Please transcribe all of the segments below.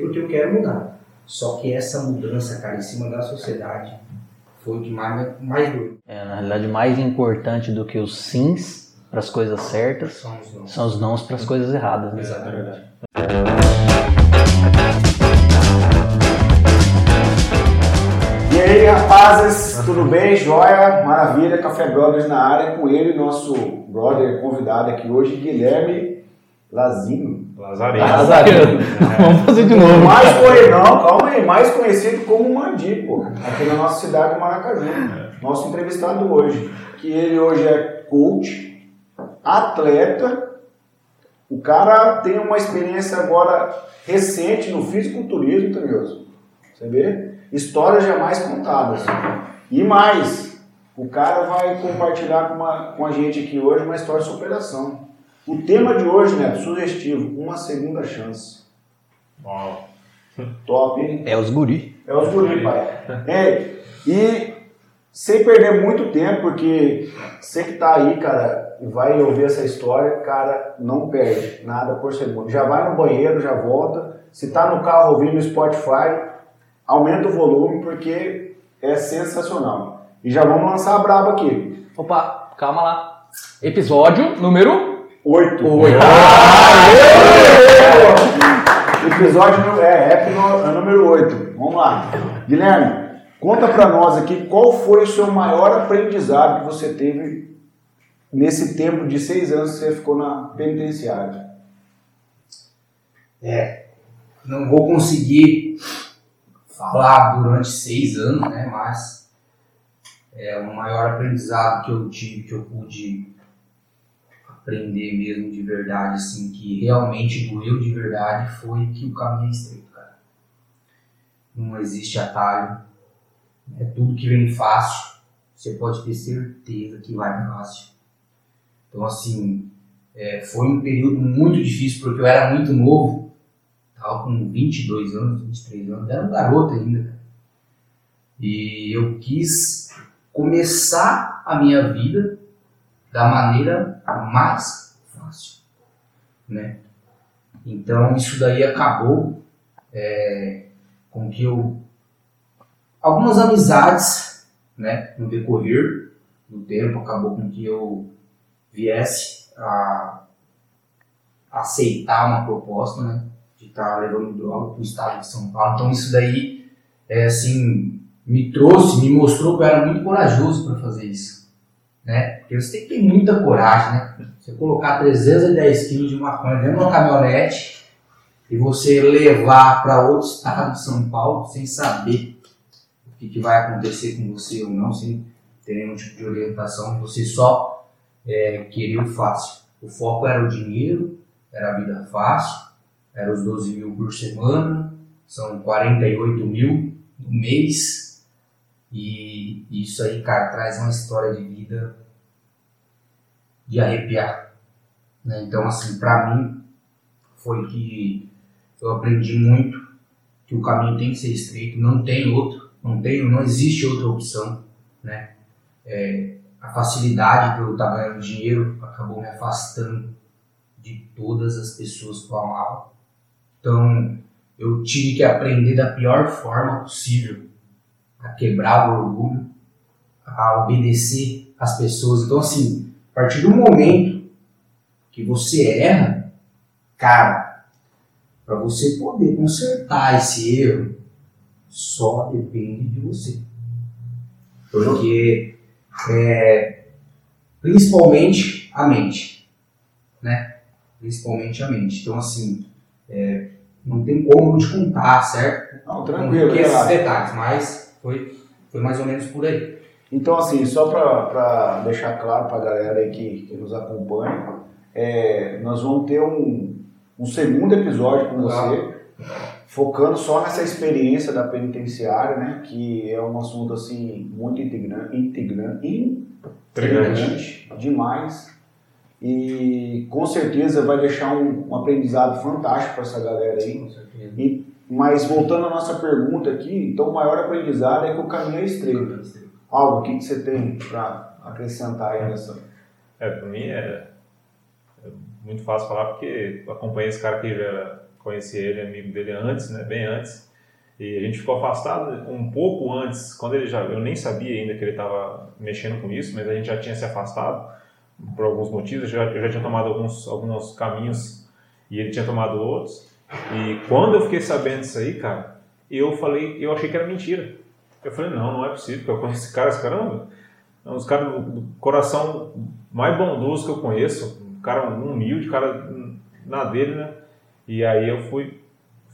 porque eu quero mudar. Só que essa mudança, cara, em cima da sociedade, foi o que mais, mais doeu. É, na realidade, mais importante do que os sims para as coisas certas São os não. são os nãos para as coisas erradas. Né? Exatamente. E aí, rapazes, tudo bem? Joia? Maravilha, Café Brothers na área, com ele, nosso brother convidado aqui hoje, Guilherme Lazinho. Lazareno. Lazareno. Vamos fazer de novo. Mais conhecido, não, calma aí, mais conhecido como Mandi, pô, aqui na nossa cidade de Maracaju. Nosso entrevistado hoje, que ele hoje é coach, atleta, o cara tem uma experiência agora recente no fisiculturismo, Tamioso. Você vê? Histórias jamais contadas. E mais, o cara vai compartilhar com, uma- com a gente aqui hoje uma história de superação. O tema de hoje, né, sugestivo, uma segunda chance. Uau. Top, hein? É os guri. É os guri, pai. É, e sem perder muito tempo, porque você que tá aí, cara, e vai ouvir essa história, cara, não perde nada por segundo. Já vai no banheiro, já volta. Se tá no carro ouvindo Spotify, aumenta o volume, porque é sensacional. E já vamos lançar a braba aqui. Opa, calma lá. Episódio número Oito. 8. Episódio nu- é, é número 8. Vamos lá. Guilherme, conta pra nós aqui qual foi o seu maior aprendizado que você teve nesse tempo de seis anos que você ficou na penitenciária. É, não vou conseguir falar durante seis anos, né? Mas é o maior aprendizado que eu tive, que eu pude aprender mesmo de verdade, assim, que realmente doeu de verdade, foi que o caminho é estreito, cara. Não existe atalho. É tudo que vem fácil. Você pode ter certeza que vai fácil. Então, assim, é, foi um período muito difícil porque eu era muito novo. Tava com 22 anos, 23 anos, era um garoto ainda. cara. E eu quis começar a minha vida da maneira mais fácil, né? Então isso daí acabou é, com que eu algumas amizades, né, no decorrer do tempo acabou com que eu viesse a aceitar uma proposta, né, de estar levando droga para o estado de São Paulo. Então isso daí, é, assim, me trouxe, me mostrou que eu era muito corajoso para fazer isso, né? Porque você tem que ter muita coragem, né? Você colocar 310 quilos de maconha dentro de uma caminhonete e você levar para outro estado de São Paulo sem saber o que, que vai acontecer com você ou não, sem ter nenhum tipo de orientação, você só é, queria o fácil. O foco era o dinheiro, era a vida fácil, era os 12 mil por semana, são 48 mil no mês. E isso aí, cara, traz uma história de vida de arrepiar. né? Então, assim, pra mim, foi que eu aprendi muito que o caminho tem que ser estreito, não tem outro, não tem, não existe outra opção, né? É, a facilidade pelo tamanho do dinheiro acabou me afastando de todas as pessoas que eu amava. Então, eu tive que aprender da pior forma possível a quebrar o orgulho, a obedecer às pessoas. Então, assim, a partir do momento que você erra, cara, para você poder consertar esse erro, só depende de você. Porque, é, principalmente a mente, né? Principalmente a mente. Então, assim, é, não tem como eu te contar, certo? Não, tranquilo, Porque esses detalhes, mas foi, foi mais ou menos por aí. Então, assim, só para deixar claro para a galera aí que, que nos acompanha, é, nós vamos ter um, um segundo episódio com você, focando só nessa experiência da penitenciária, né? Que é um assunto, assim, muito integrante, integrante, demais. E com certeza vai deixar um, um aprendizado fantástico para essa galera aí. Com certeza. Mas voltando à nossa pergunta aqui, então o maior aprendizado é que o caminho é estreito. Algo, o que, que você tem para acrescentar aí nessa? É, pra mim é, é muito fácil falar porque eu acompanho esse cara aqui já conheci ele, amigo dele antes, né, bem antes. E a gente ficou afastado um pouco antes, quando ele já, eu nem sabia ainda que ele estava mexendo com isso, mas a gente já tinha se afastado por alguns motivos. Eu já, eu já tinha tomado alguns, alguns caminhos e ele tinha tomado outros. E quando eu fiquei sabendo disso aí, cara, eu falei, eu achei que era mentira. Eu falei, não, não é possível, porque eu conheço esse cara, esse caramba. É um dos caras do coração mais bondoso que eu conheço, um cara humilde, cara na dele, né? E aí eu fui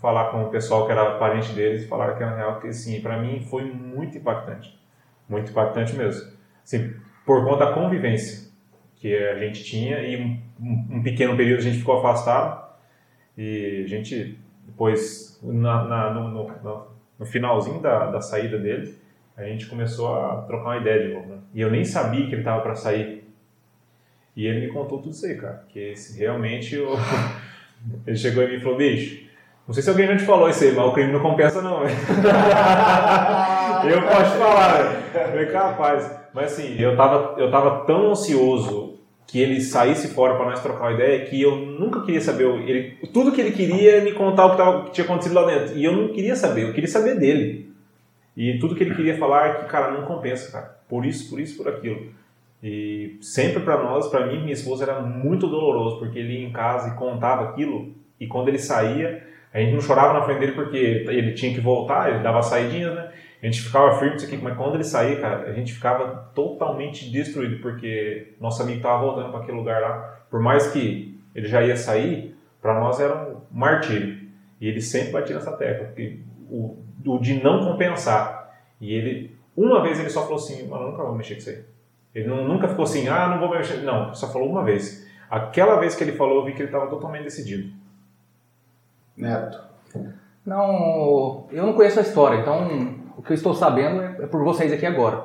falar com o pessoal que era parente deles e falaram que era real, que assim, para mim foi muito impactante. Muito impactante mesmo. Assim, por conta da convivência que a gente tinha e um, um- um pequeno período a gente ficou afastado e a gente depois na, na- no, no- no- finalzinho da, da saída dele a gente começou a trocar uma ideia de novo né? e eu nem sabia que ele tava para sair e ele me contou tudo isso aí cara que realmente o- ele chegou em mim e falou bicho não sei se alguém já te falou isso aí mas o crime não compensa não velho." eu posso falar velho. Eu falei, capaz mas assim eu tava eu tava tão ansioso que ele saísse fora para nós trocar uma ideia que eu nunca queria saber. Ele tudo que ele queria me contar o que, tava, que tinha acontecido lá dentro. E eu não queria saber eu queria saber dele. E tudo que ele queria falar é que cara não compensa cara. Por isso por isso por aquilo. E sempre para nós para mim e minha esposa era muito doloroso porque ele ia em casa e contava aquilo e quando ele saía a gente não chorava na frente dele porque ele tinha que voltar ele dava saidinhas né a gente ficava firme isso aqui, mas quando ele saía, cara, a gente ficava totalmente destruído, porque nosso amigo estava voltando para aquele lugar lá. Por mais que ele já ia sair, para nós era um martírio. E ele sempre batia nessa tecla, porque o, o de não compensar. E ele, uma vez ele só falou assim, mano, eu nunca vou mexer com isso aí. Ele não- nunca ficou assim, ah, não vou mexer. Não, só falou uma vez. Aquela vez que ele falou, eu vi que ele estava totalmente decidido. Neto. Não, eu não conheço a história, então o que eu estou sabendo é, é por vocês aqui agora.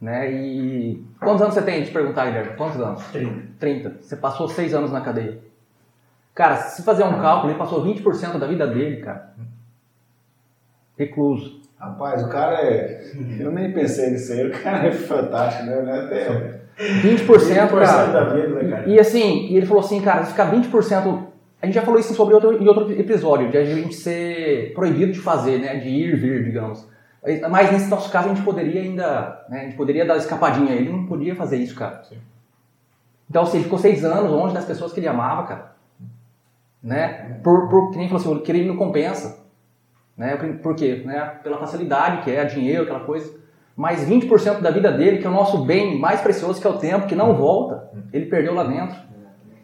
Né? E quantos anos você tem? Te perguntar, Guilherme. Quantos anos? 30. 30. Você passou seis anos na cadeia. Cara, se fazer um cálculo, ele passou 20% da vida dele, cara. Recluso. Rapaz, o cara é. Eu nem pensei nisso aí, o cara é fantástico, né? Neto é 20%, 20% cara. da vida, né, cara? E assim, e ele falou assim, cara, se ficar 20%. A gente já falou isso sobre outro, em outro episódio, de a gente ser proibido de fazer, né? De ir e vir, digamos. Mas nesse nosso caso a gente poderia ainda. Né, a gente poderia dar escapadinha. Ele não podia fazer isso, cara. Sim. Então, assim, ele ficou seis anos longe das pessoas que ele amava, cara. Né? Por, por, que nem falou assim, o crime não compensa. Né? Por- quê? Né? Pela facilidade que é, dinheiro, aquela coisa. Mas 20% da vida dele, que é o nosso bem mais precioso, que é o tempo, que não volta, ele perdeu lá dentro.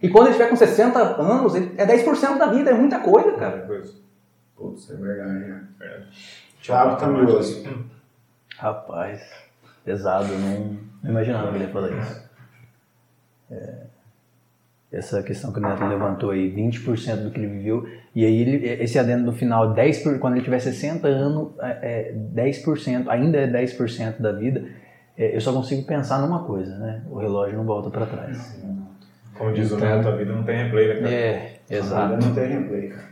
E quando ele estiver com 60 anos, ele- é 10% da vida, é muita coisa, cara. Coisa. Putz, é verdade, né? Verdade. Thiago Camioso. Rapaz, pesado, eu não, não imaginava que ele ia falar isso. É, essa questão que o Neto levantou aí, 20% do que ele viveu, e aí ele- esse adendo no final, 10 por- quando ele tiver 60 anos, é, é 10%, ainda é 10% da vida, é, eu só consigo pensar numa coisa, né? O relógio não volta para trás. Como diz o Neto, a vida não tem replay, né, cara? É, Ainda não tem replay, cara.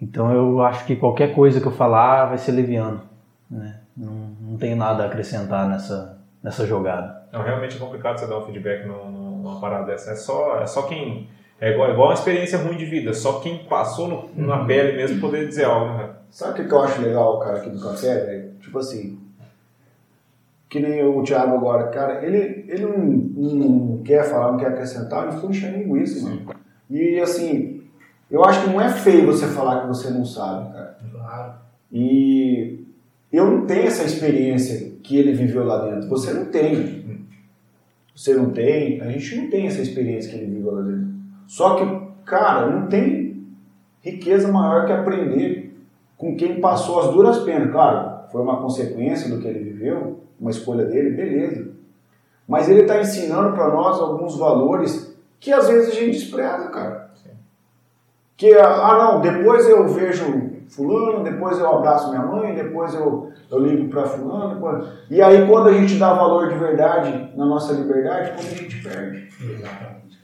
Então eu acho que qualquer coisa que eu falar vai ser leviano, né? Não, não tenho nada a acrescentar nessa, nessa jogada. Não, realmente é complicado você dar um feedback no- no- numa parada dessa. É só, é só quem. É igual, é igual uma experiência ruim de vida. Só quem passou no- na pele mesmo poder dizer algo, né? Sabe o que que eu acho legal, cara, aqui do café, velho? Tipo assim, que nem o Thiago agora, cara, ele, ele não, não quer falar, não quer acrescentar, ele fica enchendo linguiça, mano. E assim, eu acho que não é feio você falar que você não sabe, cara. Claro. E eu não tenho essa experiência que ele viveu lá dentro. Você não tem. Você não tem, a gente não tem essa experiência que ele viveu lá dentro. Só que, cara, não tem riqueza maior que aprender com quem passou as duras penas. Claro, foi uma consequência do que ele viveu, uma escolha dele, beleza. Mas ele está ensinando para nós alguns valores que às vezes a gente despreza, cara. Que, ah não, depois eu vejo fulano, depois eu abraço minha mãe, depois eu, eu ligo para fulano. depois- E aí quando a gente dá valor de verdade na nossa liberdade, quando a gente perde. Exatamente.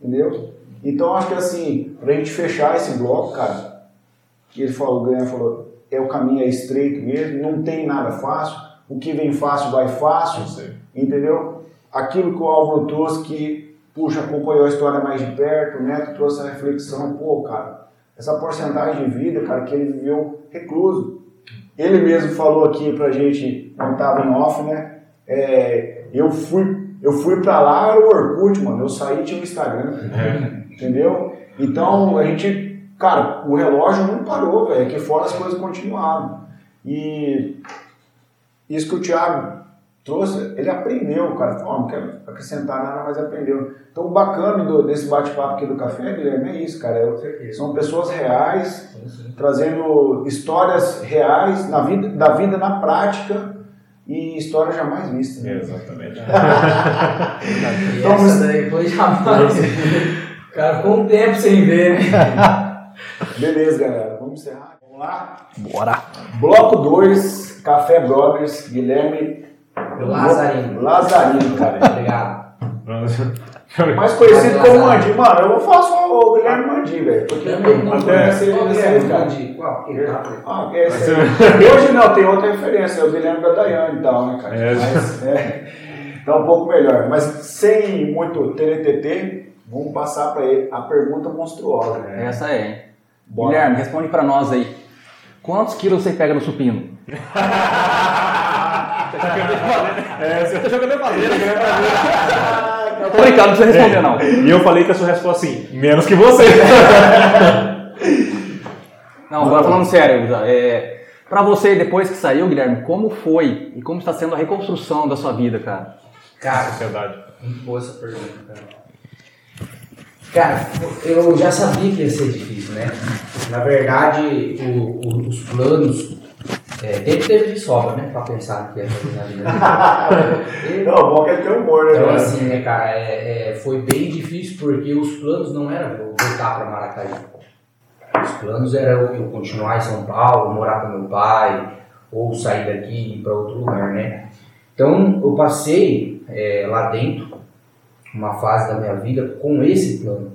Entendeu? Então acho que assim, pra gente fechar esse bloco, cara, que ele falou, o Ganha falou, é o caminho é estreito mesmo, não tem nada fácil, o que vem fácil vai fácil, entendeu? Aquilo que o Álvaro trouxe que, puxa, acompanhou a história mais de perto, o Neto trouxe a reflexão, pô, cara, essa porcentagem de vida, cara, que ele viveu recluso. Ele mesmo falou aqui pra gente, quando tava em off, né? É, eu fui, eu fui pra lá, era o Orkut, mano. Eu saí tinha o Instagram. Entendeu? Então a gente, cara, o relógio não parou, velho. Aqui fora as coisas continuaram. E isso que o Thiago trouxe, ele aprendeu, cara. Ó, não quero acrescentar nada, mas aprendeu. Então o bacana do- desse bate-papo aqui do café, Guilherme, é isso, cara. É- são pessoas reais, trazendo histórias reais na vida, da vida na prática e histórias jamais vistas. né? Exatamente. E essa daí foi jamais. O cara ficou um tempo sem ver, né? Beleza, galera. Vamos encerrar. Vamos lá? Bora! Bloco 2, Café Brothers, Guilherme Lazarino. Lazarino, cara. Obrigado. Mais conhecido como Mandi. Mano, eu vou falar só o Guilherme Mandi, velho. Porque eu não Até- conheço ele é cara. de qual? Tá? Ah, esse aí. Hoje não, tem outra referência, é o Guilherme da Dayane e tal, né, cara? É. Mas, é, tá um pouco melhor. Mas sem muito TNTT, vamos passar pra ele a pergunta monstruosa. né? Essa é, hein? Bora. Guilherme, responde pra nós aí. Quantos quilos você pega no supino? É, você tá jogando fazer, Eu tô brincando, não precisa responder não. E eu falei que a sua resposta assim, menos que você. Não, agora falando sério, é, pra você, depois que saiu, Guilherme, como foi e como está sendo a reconstrução da sua vida, cara? Cara, Sociedade. muito boa essa pergunta, cara. Cara, eu já sabia que ia ser difícil, né? Na verdade, o- o- os planos. É, tempo teve de sobra, né? Pra pensar que fazer na vida. Não, bom que ele tem humor, né? Então, cara? assim, né, cara, é, é, foi bem difícil porque os planos não eram eu voltar para Maracaju. Os planos eram eu continuar em São Paulo, morar com meu pai, ou sair daqui e ir para outro lugar, né? Então, eu passei é, lá dentro uma fase da minha vida com esse plano.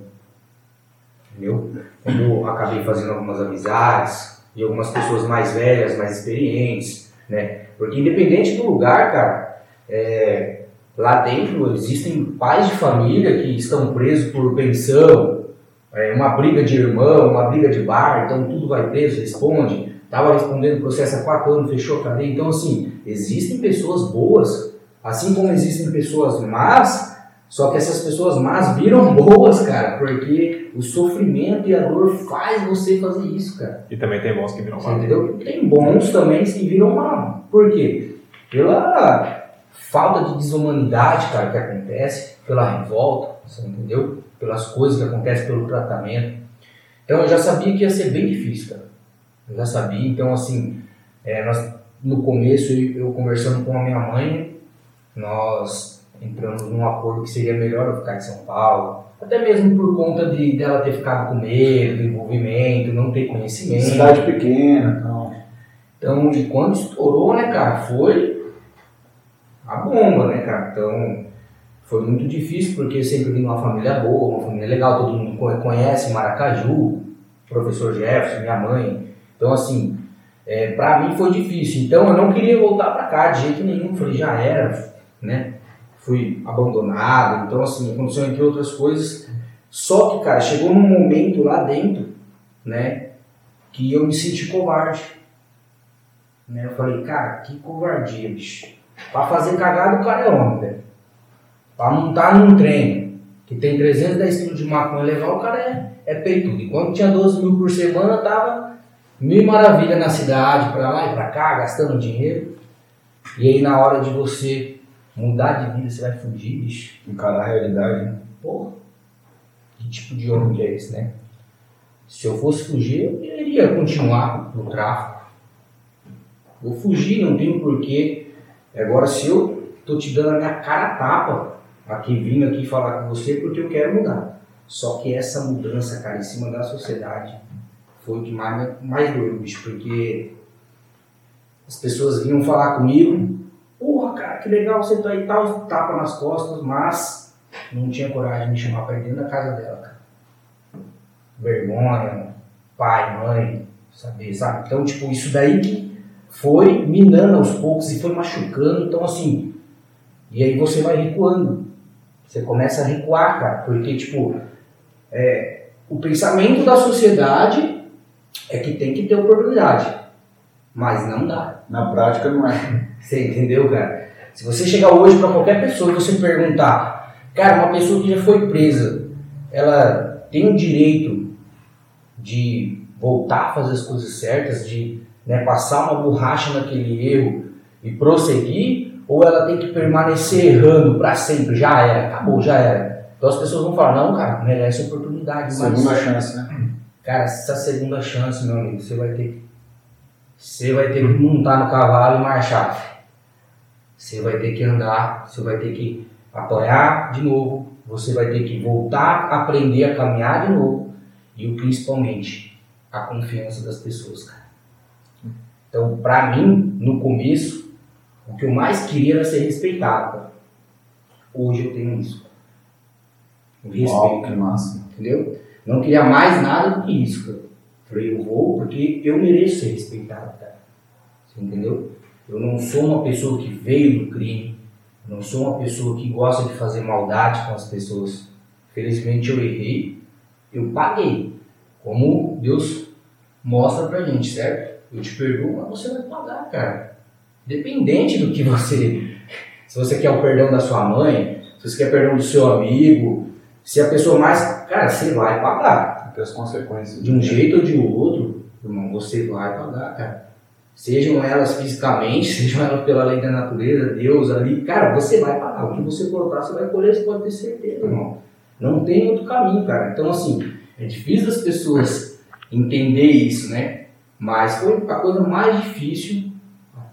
Entendeu? Quando eu acabei fazendo algumas amizades e algumas pessoas mais velhas, mais experientes, né? Porque independente do lugar, cara, é, lá dentro existem pais de família que estão presos por pensão, é, uma briga de irmão, uma briga de bar, então tudo vai preso, responde. Estava respondendo processo há quatro anos, fechou a cadeia. Então, assim, existem pessoas boas, assim como existem pessoas más, só que essas pessoas más viram boas, cara, porque o sofrimento e a dor faz você fazer isso, cara. E também tem bons que viram mal. entendeu? Tem bons também que viram mal. Por quê? Pela falta de desumanidade, cara, que acontece, pela revolta, você entendeu? Pelas coisas que acontecem, pelo tratamento. Então eu já sabia que ia ser bem difícil, cara. Eu já sabia, então assim, é, nós, no começo eu, eu conversando com a minha mãe, nós entramos num acordo que seria melhor eu ficar em São Paulo. Até mesmo por conta de dela ter ficado com medo, do envolvimento, não ter conhecimento. Cidade pequena, então. Então, e quando estourou, né, cara, foi a bomba, né, cara? Então, foi muito difícil porque eu sempre vim de uma família boa, uma família legal, todo mundo co- conhece Maracaju, professor Jefferson, minha mãe. Então, assim, é, pra mim foi difícil. Então, eu não queria voltar pra cá de jeito nenhum. Falei, já era, né? Fui abandonado. Então, assim, aconteceu entre outras coisas. Só que, cara, chegou num momento lá dentro, né, que eu me senti covarde. Né? Eu falei, cara, que covardia, bicho. Pra fazer cagada o cara é homem, velho. Pra montar num trem que tem 310 quilos de maconha legal, o cara é, é peitudo. E quando tinha 12 mil por semana, tava mil maravilha na cidade, pra lá e pra cá, gastando dinheiro. E aí na hora de você mudar de vida, você vai fugir, bicho. Encarar a realidade, né? Porra, que tipo de homem é esse, né? Se eu fosse fugir, eu iria continuar no tráfico. Vou fugir, não tenho porquê. Agora, se eu tô te dando a minha cara a tapa aqui, vindo aqui falar com você, é porque eu quero mudar. Só que essa mudança, cara, em cima da sociedade, foi o que mais, mais doeu, bicho, porque as pessoas vinham falar comigo, que legal você tá aí tal, tapa nas costas, mas não tinha coragem de me chamar pra ir dentro da casa dela, cara. Vergonha, pai, mãe, saber, sabe? Então, tipo, isso daí que foi minando aos poucos e foi machucando, então assim, e aí você vai recuando. Você começa a recuar, cara, porque, tipo, é, o pensamento da sociedade é que tem que ter oportunidade. Mas não dá. Na prática não é. Você entendeu, cara? Se você chegar hoje para qualquer pessoa e você perguntar, cara, uma pessoa que já foi presa, ela tem o direito de voltar a fazer as coisas certas, de né, passar uma borracha naquele erro e prosseguir, ou ela tem que permanecer errando para sempre? Já era, acabou, já era. Então as pessoas vão falar, não, cara, merece oportunidade. Segunda mas, chance, né? cara, essa segunda chance, meu amigo, você vai ter que. Você vai ter que montar no cavalo e marchar. Você vai ter que andar, você vai ter que apoiar de novo, você vai ter que voltar a aprender a caminhar de novo e principalmente a confiança das pessoas, cara. Então, pra mim, no começo, o que eu mais queria era ser respeitado. cara. Hoje eu tenho isso. O respeito. Uau, que massa. Entendeu? Não queria mais nada do que isso, cara. Falei, eu vou porque eu mereço ser respeitado, cara. Você entendeu? Eu não sou uma pessoa que veio do crime. Eu não sou uma pessoa que gosta de fazer maldade com as pessoas. Felizmente eu errei. Eu paguei. Como Deus mostra pra gente, certo? Eu te perdoo, mas você vai pagar, cara. Independente do que você. Se você quer o perdão da sua mãe, se você quer o perdão do seu amigo, se a pessoa mais. Cara, você vai pagar. Tem as consequências. De um jeito ou de outro, irmão, você vai pagar, cara. Sejam elas fisicamente, sejam elas pela lei da natureza, Deus ali, cara, você vai pagar. O que você plantar, você vai colher, você pode ter certeza, irmão. Não tem outro caminho, cara. Então, assim, é difícil as pessoas entender isso, né? Mas foi a coisa mais difícil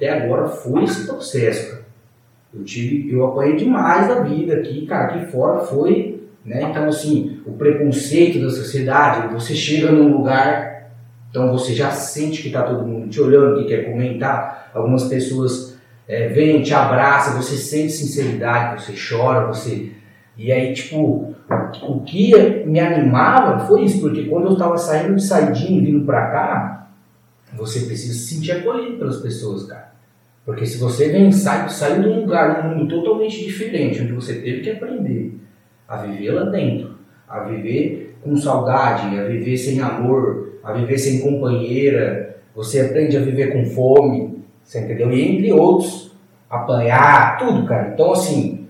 até agora foi esse processo, cara. Eu tive, eu apanhei demais da vida aqui, cara, aqui fora foi, né? Então assim, o preconceito da sociedade, você chega num lugar, então você já sente que tá todo mundo te olhando, que quer comentar, algumas pessoas é, vêm, te abraçam, você sente sinceridade, você chora, você e aí tipo o que me animava foi isso, porque quando eu estava saindo de saidinho e vindo pra cá, você precisa se sentir acolhido pelas pessoas, cara. Porque se você vem sai, saiu de um lugar, um mundo totalmente diferente, onde você teve que aprender a viver lá dentro, a viver com saudade, a viver sem amor, a viver sem companheira, você aprende a viver com fome, você entendeu? E entre outros, apanhar, tudo, cara. Então, assim,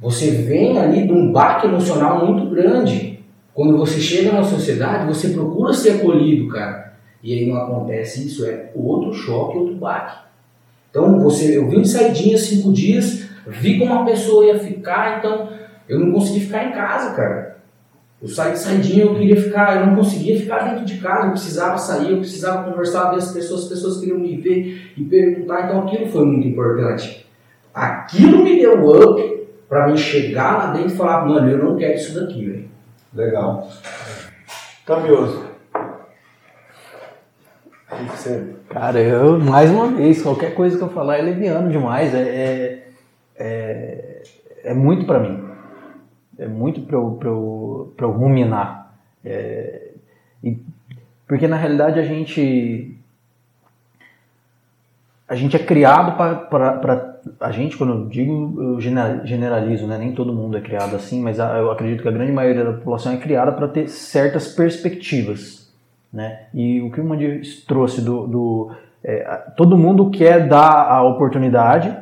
você vem ali de um baque emocional muito grande. Quando você chega na sociedade, você procura ser acolhido, cara. E aí não acontece isso, é outro choque, outro baque. Então, você, eu vim de saidinha cinco dias, vi como uma pessoa ia ficar, então eu não consegui ficar em casa, cara. Eu saí de saidinha, eu queria ficar, eu não conseguia ficar dentro de casa, eu precisava sair, eu precisava conversar, ver as pessoas, as pessoas queriam me ver e perguntar, então aquilo foi muito importante. Aquilo me deu up para mim chegar lá dentro e falar, mano, eu não quero isso daqui, velho. Legal. Camioso. Você Cara, eu, mais uma vez, qualquer coisa que eu falar é leviano demais. É, é, é, é muito pra mim. É muito pra eu, ruminar. É, e- porque na realidade a gente. A gente é criado para. A gente, quando eu digo, eu genera- generalizo, né? nem todo mundo é criado assim, mas eu acredito que a grande maioria da população é criada para ter certas perspectivas. Né? E o que o Mandir trouxe do, do é, todo mundo quer dar a oportunidade,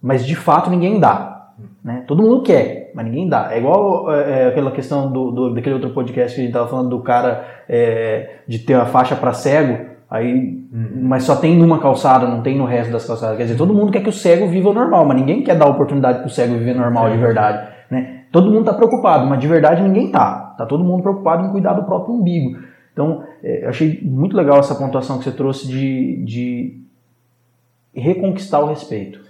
mas de fato ninguém dá. Né? Todo mundo quer, mas ninguém dá. É igual é, é, aquela questão do, do- daquele outro podcast que a gente estava falando do cara é, de ter a faixa para cego, aí, mas só tem numa calçada, não tem no resto das calçadas. Quer dizer, todo mundo quer que o cego viva normal, mas ninguém quer dar oportunidade para o cego viver normal de verdade. Né? Todo mundo está preocupado, mas de verdade ninguém tá. Tá todo mundo preocupado em cuidar do próprio umbigo. Então, é, eu achei muito legal essa pontuação que você trouxe de, de reconquistar o respeito.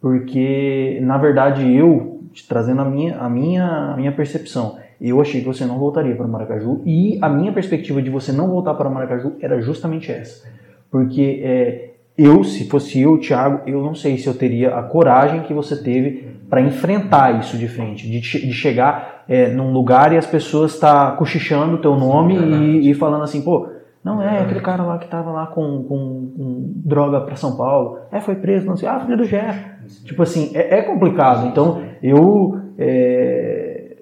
Porque, na verdade, eu, te trazendo a minha, a, minha, a minha percepção, eu achei que você não voltaria para Maracaju e a minha perspectiva de você não voltar para Maracaju era justamente essa. Porque é, eu, se fosse eu, Thiago, eu não sei se eu teria a coragem que você teve para enfrentar isso de frente, de, de chegar é, num lugar e as pessoas tá cochichando o teu nome e, e falando assim, pô, não é aquele cara lá que tava lá com, com- com droga para São Paulo, é, foi preso, não sei, ah, filho do Jeff. Tipo assim, é, é complicado. Então, eu. É,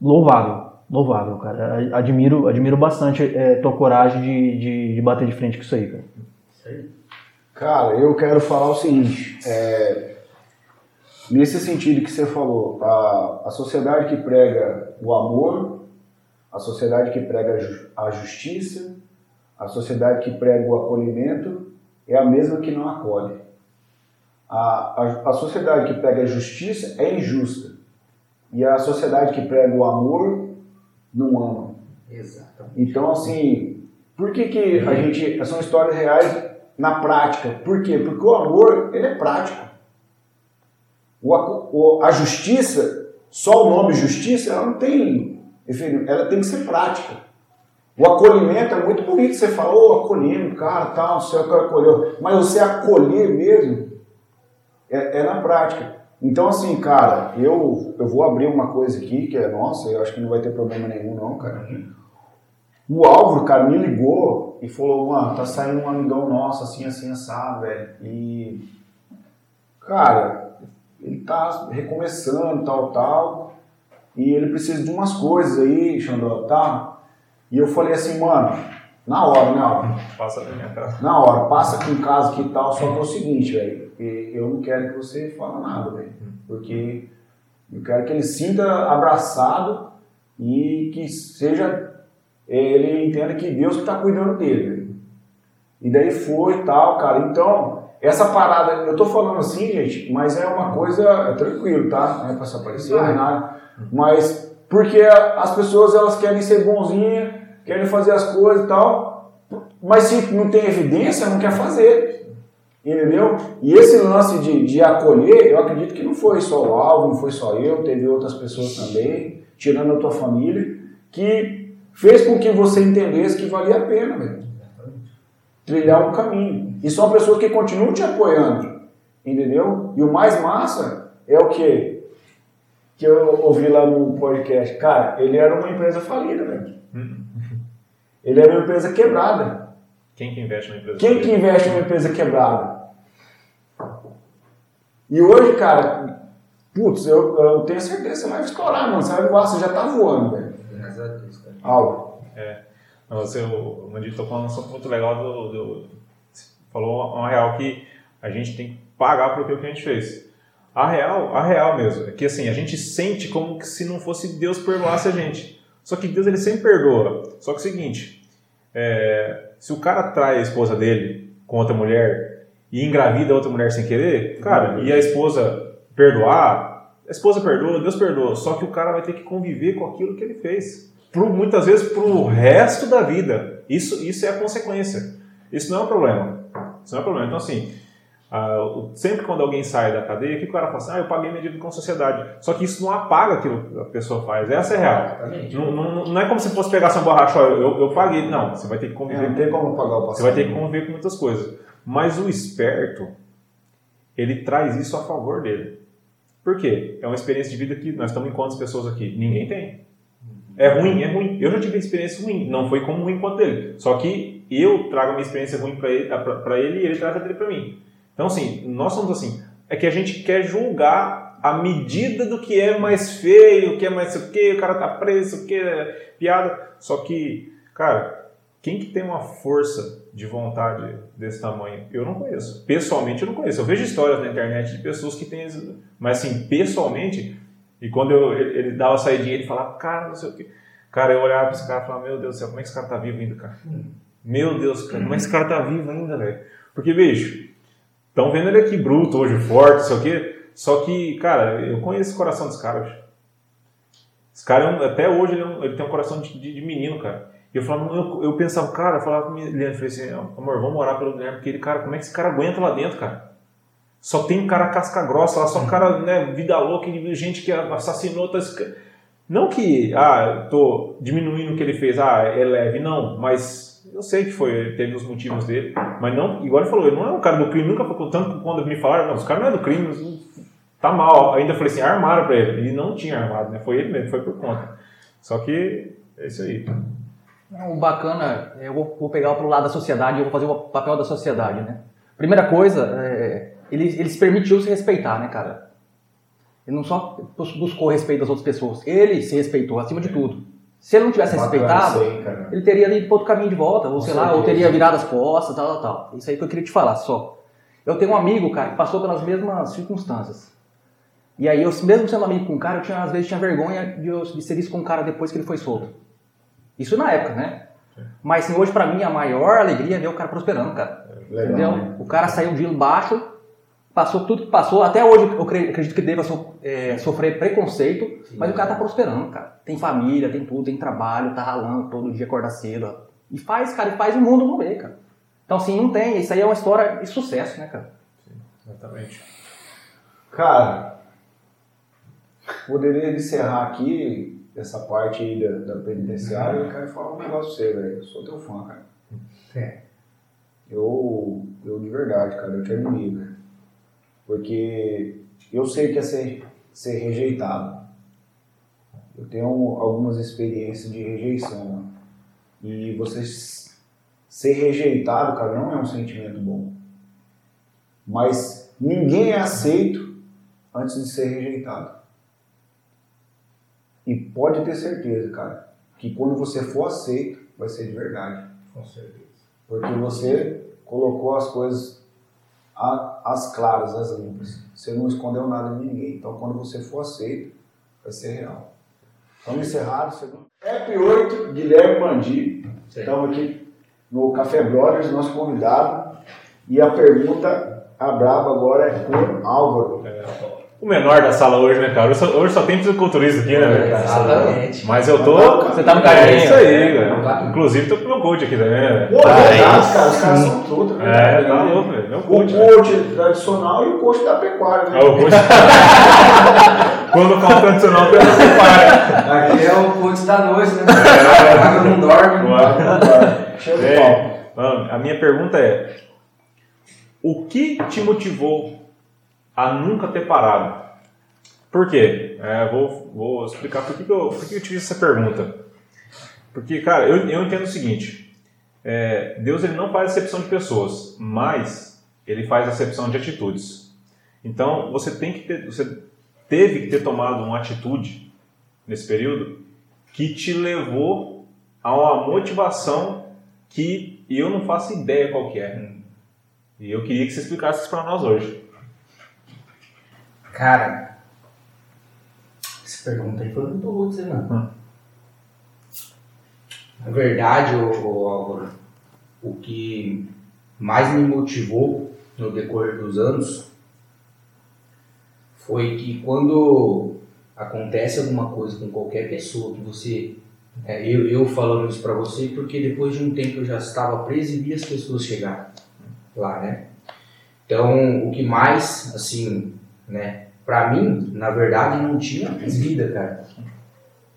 louvável. louvável, cara. Admiro, admiro bastante é, tua coragem de, de, de bater de frente com isso aí, cara. Isso aí. Cara, eu quero falar o seguinte, é, nesse sentido que você falou, a, a sociedade que prega o amor, a sociedade que prega a ju- a justiça, a sociedade que prega o acolhimento é a mesma que não acolhe. A, a, a sociedade que prega a justiça é injusta. E a sociedade que prega o amor não ama. Exatamente. Então, assim, por que, que a gente. São histórias reais na prática. Por quê? Porque o amor, ele é prático. O, o- a justiça, só o nome justiça, ela não tem. enfim, Ela tem que ser prática. O acolhimento é muito bonito. Você fala, ô, acolhendo, cara, tal, o céu que acolheu. Mas você acolher mesmo é, é na prática. Então, assim, cara, eu, eu vou abrir uma coisa aqui que é nossa, eu acho que não vai ter problema nenhum, não, cara. O Álvaro, cara, me ligou e falou, mano, tá saindo um amigão nosso, assim, assim, assado, velho. E, cara, ele tá recomeçando, tal, tal. E ele precisa de umas coisas aí, Xandó, tá? E eu falei assim, mano, na hora, né, Álvaro? Passa na minha cara. Na hora, passa aqui em casa que tal, só que é o seguinte, velho, eu não quero que você fale nada, velho, porque eu quero que ele sinta abraçado e que seja, ele entenda que Deus que tá cuidando dele, velho. E daí foi e tal, cara, então, essa parada, eu tô falando assim, gente, mas é uma coisa, é tranquilo, tá? Não é pra se aparecer, nada, mas porque as pessoas, elas querem ser bonzinhas, querem fazer as coisas e tal, mas se não tem evidência, não quer fazer. Entendeu? E esse lance de, de acolher, eu acredito que não foi só o Alvo, não foi só eu, teve outras pessoas também, tirando a tua família, que fez com que você entendesse que valia a pena, velho. Trilhar um caminho. E são pessoas que continuam te apoiando. Entendeu? E o mais massa é o quê? Que eu ouvi lá no podcast. Cara, ele era uma empresa falida, velho. Ele era uma empresa quebrada. Quem que investe na empresa? Quem que investe numa empresa quebrada? E hoje, cara, putz, eu, eu tenho certeza que você vai estourar, mano. Você vai voar, você já tá voando, velho. Graças a Deus, cara. Aula. Não, você, o Mandito tocou um assunto muito legal do, do- falou uma real que a gente tem que pagar por aquilo que a gente fez. A real, a real mesmo, é que assim, a gente sente como que se não fosse Deus perdoasse a gente. Só que Deus ele sempre perdoa. Só que é o seguinte, é, se o cara trai a esposa dele com outra mulher e engravida outra mulher sem querer, cara, e a esposa perdoar, a esposa perdoa, Deus perdoa. Só que o cara vai ter que conviver com aquilo que ele fez. Pro, muitas vezes pro resto da vida. Isso, isso é a consequência. Isso não é um problema. Isso não é um problema. Então, assim, ah, sempre quando alguém sai da cadeia, o que o cara fala assim? Ah, eu paguei minha dívida com a sociedade. Só que isso não apaga aquilo que a pessoa faz. Essa é real. Não, não, não é como se fosse pegar sua borracha, ó, eu, eu paguei. Não, você vai ter que É, conviver não tem como pagar o passado. você vai ter que conviver com muitas coisas. Mas o esperto, ele traz isso a favor dele. Por quê? É uma experiência de vida que nós estamos em quantas pessoas aqui? Ninguém tem. É ruim, é ruim. Eu já tive experiência ruim. Não foi como ruim quanto ele. Só que eu trago minha experiência ruim para ele, pra- pra ele e ele traz a dele para mim. Então, assim, nós somos assim. É que a gente quer julgar a medida do que é mais feio, o que é mais sei o que, o cara tá preso, o que é piada. Só que, cara, quem que tem uma força de vontade desse tamanho? Eu não conheço. Pessoalmente eu não conheço. Eu vejo histórias na internet de pessoas que têm. Mas assim, pessoalmente, e quando eu, ele, ele dava a saidinha, ele falava, cara, não sei o quê. Cara, eu olhava pra esse cara e falava, meu Deus do céu, como é que esse cara tá vivo ainda, cara? Meu Deus, cara, como é que esse cara tá vivo ainda, velho? Porque, bicho, estão vendo ele aqui bruto hoje, forte, sei o quê. Só que, cara, eu conheço o coração desse cara. Esse cara, é um- até hoje, ele, é um- ele tem um coração de, de- de menino, cara. E eu falava, eu, eu pensava, cara, eu falava com minha Liane, falei assim, amor, vamos orar pelo Guilherme, porque ele, cara, como é que esse cara aguenta lá dentro, cara? Só tem cara casca grossa lá, só cara, né, vida louca, gente que assassinou. Tá... Não que, ah, tô diminuindo o que ele fez, ah, é leve, não, mas eu sei que foi, teve os motivos dele, mas não, igual ele falou, ele não é um cara do crime, nunca foi, tanto quando me falaram, não, os caras não é do crime, tá mal, ainda falei assim, armaram pra ele, ele não tinha armado, né, foi ele mesmo, foi por conta. Só que, é isso aí. O bacana, eu vou, vou pegar pro lado da sociedade eu vou fazer o papel da sociedade, né? Primeira coisa, é, ele, ele se permitiu se respeitar, né, cara? Ele não só bus- buscou respeito das outras pessoas, ele se respeitou acima de tudo. Se ele não tivesse Bacana respeitado, ele teria ido para outro caminho de volta, ou sei lá, ou teria virado as costas, tal, tal, tal. Isso aí que eu queria te falar só. Eu tenho um amigo, cara, que passou pelas mesmas circunstâncias. E aí, eu, mesmo sendo amigo com um cara, eu tinha, às vezes tinha vergonha de, eu- de ser isso com um cara depois que ele foi solto. Isso na época, né? Mas assim, hoje, pra mim, a maior alegria é ver o cara prosperando, cara. Legal. Entendeu? né? O cara saiu de baixo, passou tudo que passou. Até hoje eu cre- acredito que deva so- é, sofrer preconceito, mas o cara tá prosperando, cara. Tem família, tem tudo, tem trabalho, tá ralando todo dia, acorda cedo. E faz, cara, e faz o mundo mover, cara. Então, assim, não tem. Isso aí é uma história de sucesso, né, cara? Exatamente. Cara, poderia encerrar aqui essa parte aí da, da penitenciária. Eu quero falar um negócio pra você, velho. Eu sou teu fã, cara. É. Eu, eu de verdade, cara, eu te admiro. Porque eu sei que é ser, ser rejeitado. Eu tenho algumas experiências de rejeição. E você ser rejeitado, cara, não é um sentimento bom. Mas ninguém é aceito antes de ser rejeitado. E pode ter certeza, cara, que quando você for aceito, vai ser de verdade. Com certeza. Porque você colocou as coisas a- às claras, às limpas. Você não escondeu nada de ninguém. Então, quando você for aceito, vai ser real. Vamos encerrar. Segundo... App 8, Guilherme Mandi. Estamos aqui no Café Brothers, nosso convidado. E a pergunta, a braba agora é com Álvaro. O menor da sala hoje, né, cara? Hoje só, hoje só tem fisiculturista aqui, né, velho? Exatamente. Mas eu tô. Você tá no É caminho. isso aí, É, velho. caminho. Inclusive, tô com o meu coach aqui também, né, Pô, velho? é verdade, cara. Os caras são tudo. É, tá louco, velho. Meu O coach. coach tradicional e o coach da pecuária, né? É o coach. Quando fala tradicional, tem uma separa. Aqui é o coach da noite, né? É. A água não dorme. Chega de pau. a minha pergunta é: o que te motivou a nunca ter parado? Por quê? É, vou, vou explicar por que, que, eu, por que eu fiz essa pergunta. Porque, cara, eu, eu entendo o seguinte: é, Deus ele não faz acepção de pessoas, mas ele faz acepção de atitudes. Então, você tem que ter, você teve que ter tomado uma atitude nesse período que te levou a uma motivação que eu não faço ideia qual que é. E eu queria que você explicasse isso para nós hoje. Cara, essa pergunta aí foi muito boa, você não. Na verdade, ô, Álvaro, o que mais me motivou no decorrer dos anos foi que quando acontece alguma coisa com qualquer pessoa que você. é, eu, eu falando isso pra você porque depois de um tempo eu já estava preso e vi as pessoas chegar lá, né? Então, o que mais, assim, né, pra mim, na verdade, não tinha vida, cara.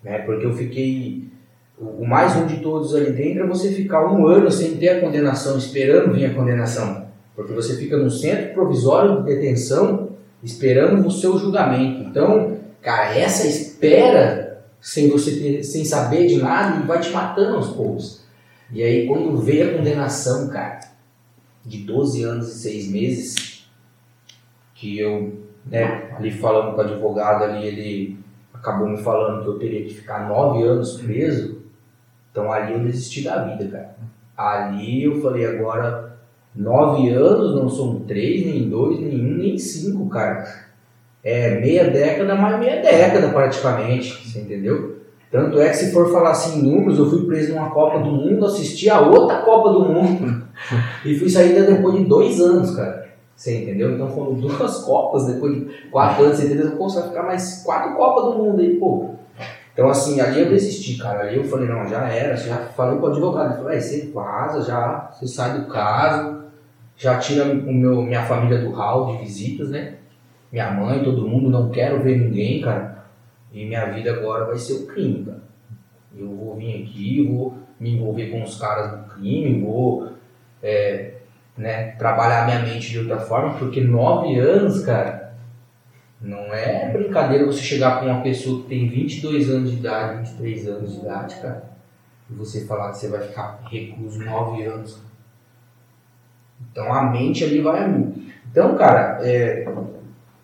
Né? Porque eu fiquei. O mais um de todos ali dentro é você ficar um ano sem ter a condenação, esperando vir a condenação. Porque você fica no centro provisório de detenção, esperando o seu julgamento. Então, cara, essa espera sem você ter, sem saber de nada vai te matando aos poucos. E aí, quando veio a condenação, cara, de 12 anos e 6 meses, que eu, né, ali falando com o advogado ali, ele acabou me falando que eu teria que ficar 9 anos preso, então ali eu desisti da vida, cara. Ali eu falei, agora, 9 anos não são 3, nem 2, nem 1, nem 5, cara. É meia década, mais meia década praticamente, você entendeu? Tanto é que se for falar assim em números, eu fui preso numa Copa do Mundo, assisti a outra Copa do Mundo e fui sair depois de dois anos, cara. Você entendeu? Então foram duas Copas depois de quatro anos, você entendeu? Pô, você vai ficar mais quatro Copas do Mundo aí, pô. Então assim, ali eu desisti, cara. Ali eu falei, não, já era, já falei pro advogado, ele falou, "É, você vaza já, você sai do caso, já tira o meu, minha família do hall de visitas, né? Minha mãe, todo mundo, não quero ver ninguém, cara. E minha vida agora vai ser o crime, cara. Eu vou vir aqui, vou me envolver com os caras do crime, vou é, né, trabalhar minha mente de outra forma, porque nove anos, cara, não é brincadeira você chegar com uma pessoa que tem 22 anos de idade, 23 anos de idade, cara, e você falar que você vai ficar recluso nove anos. Então a mente ali vai a. Então, cara, é,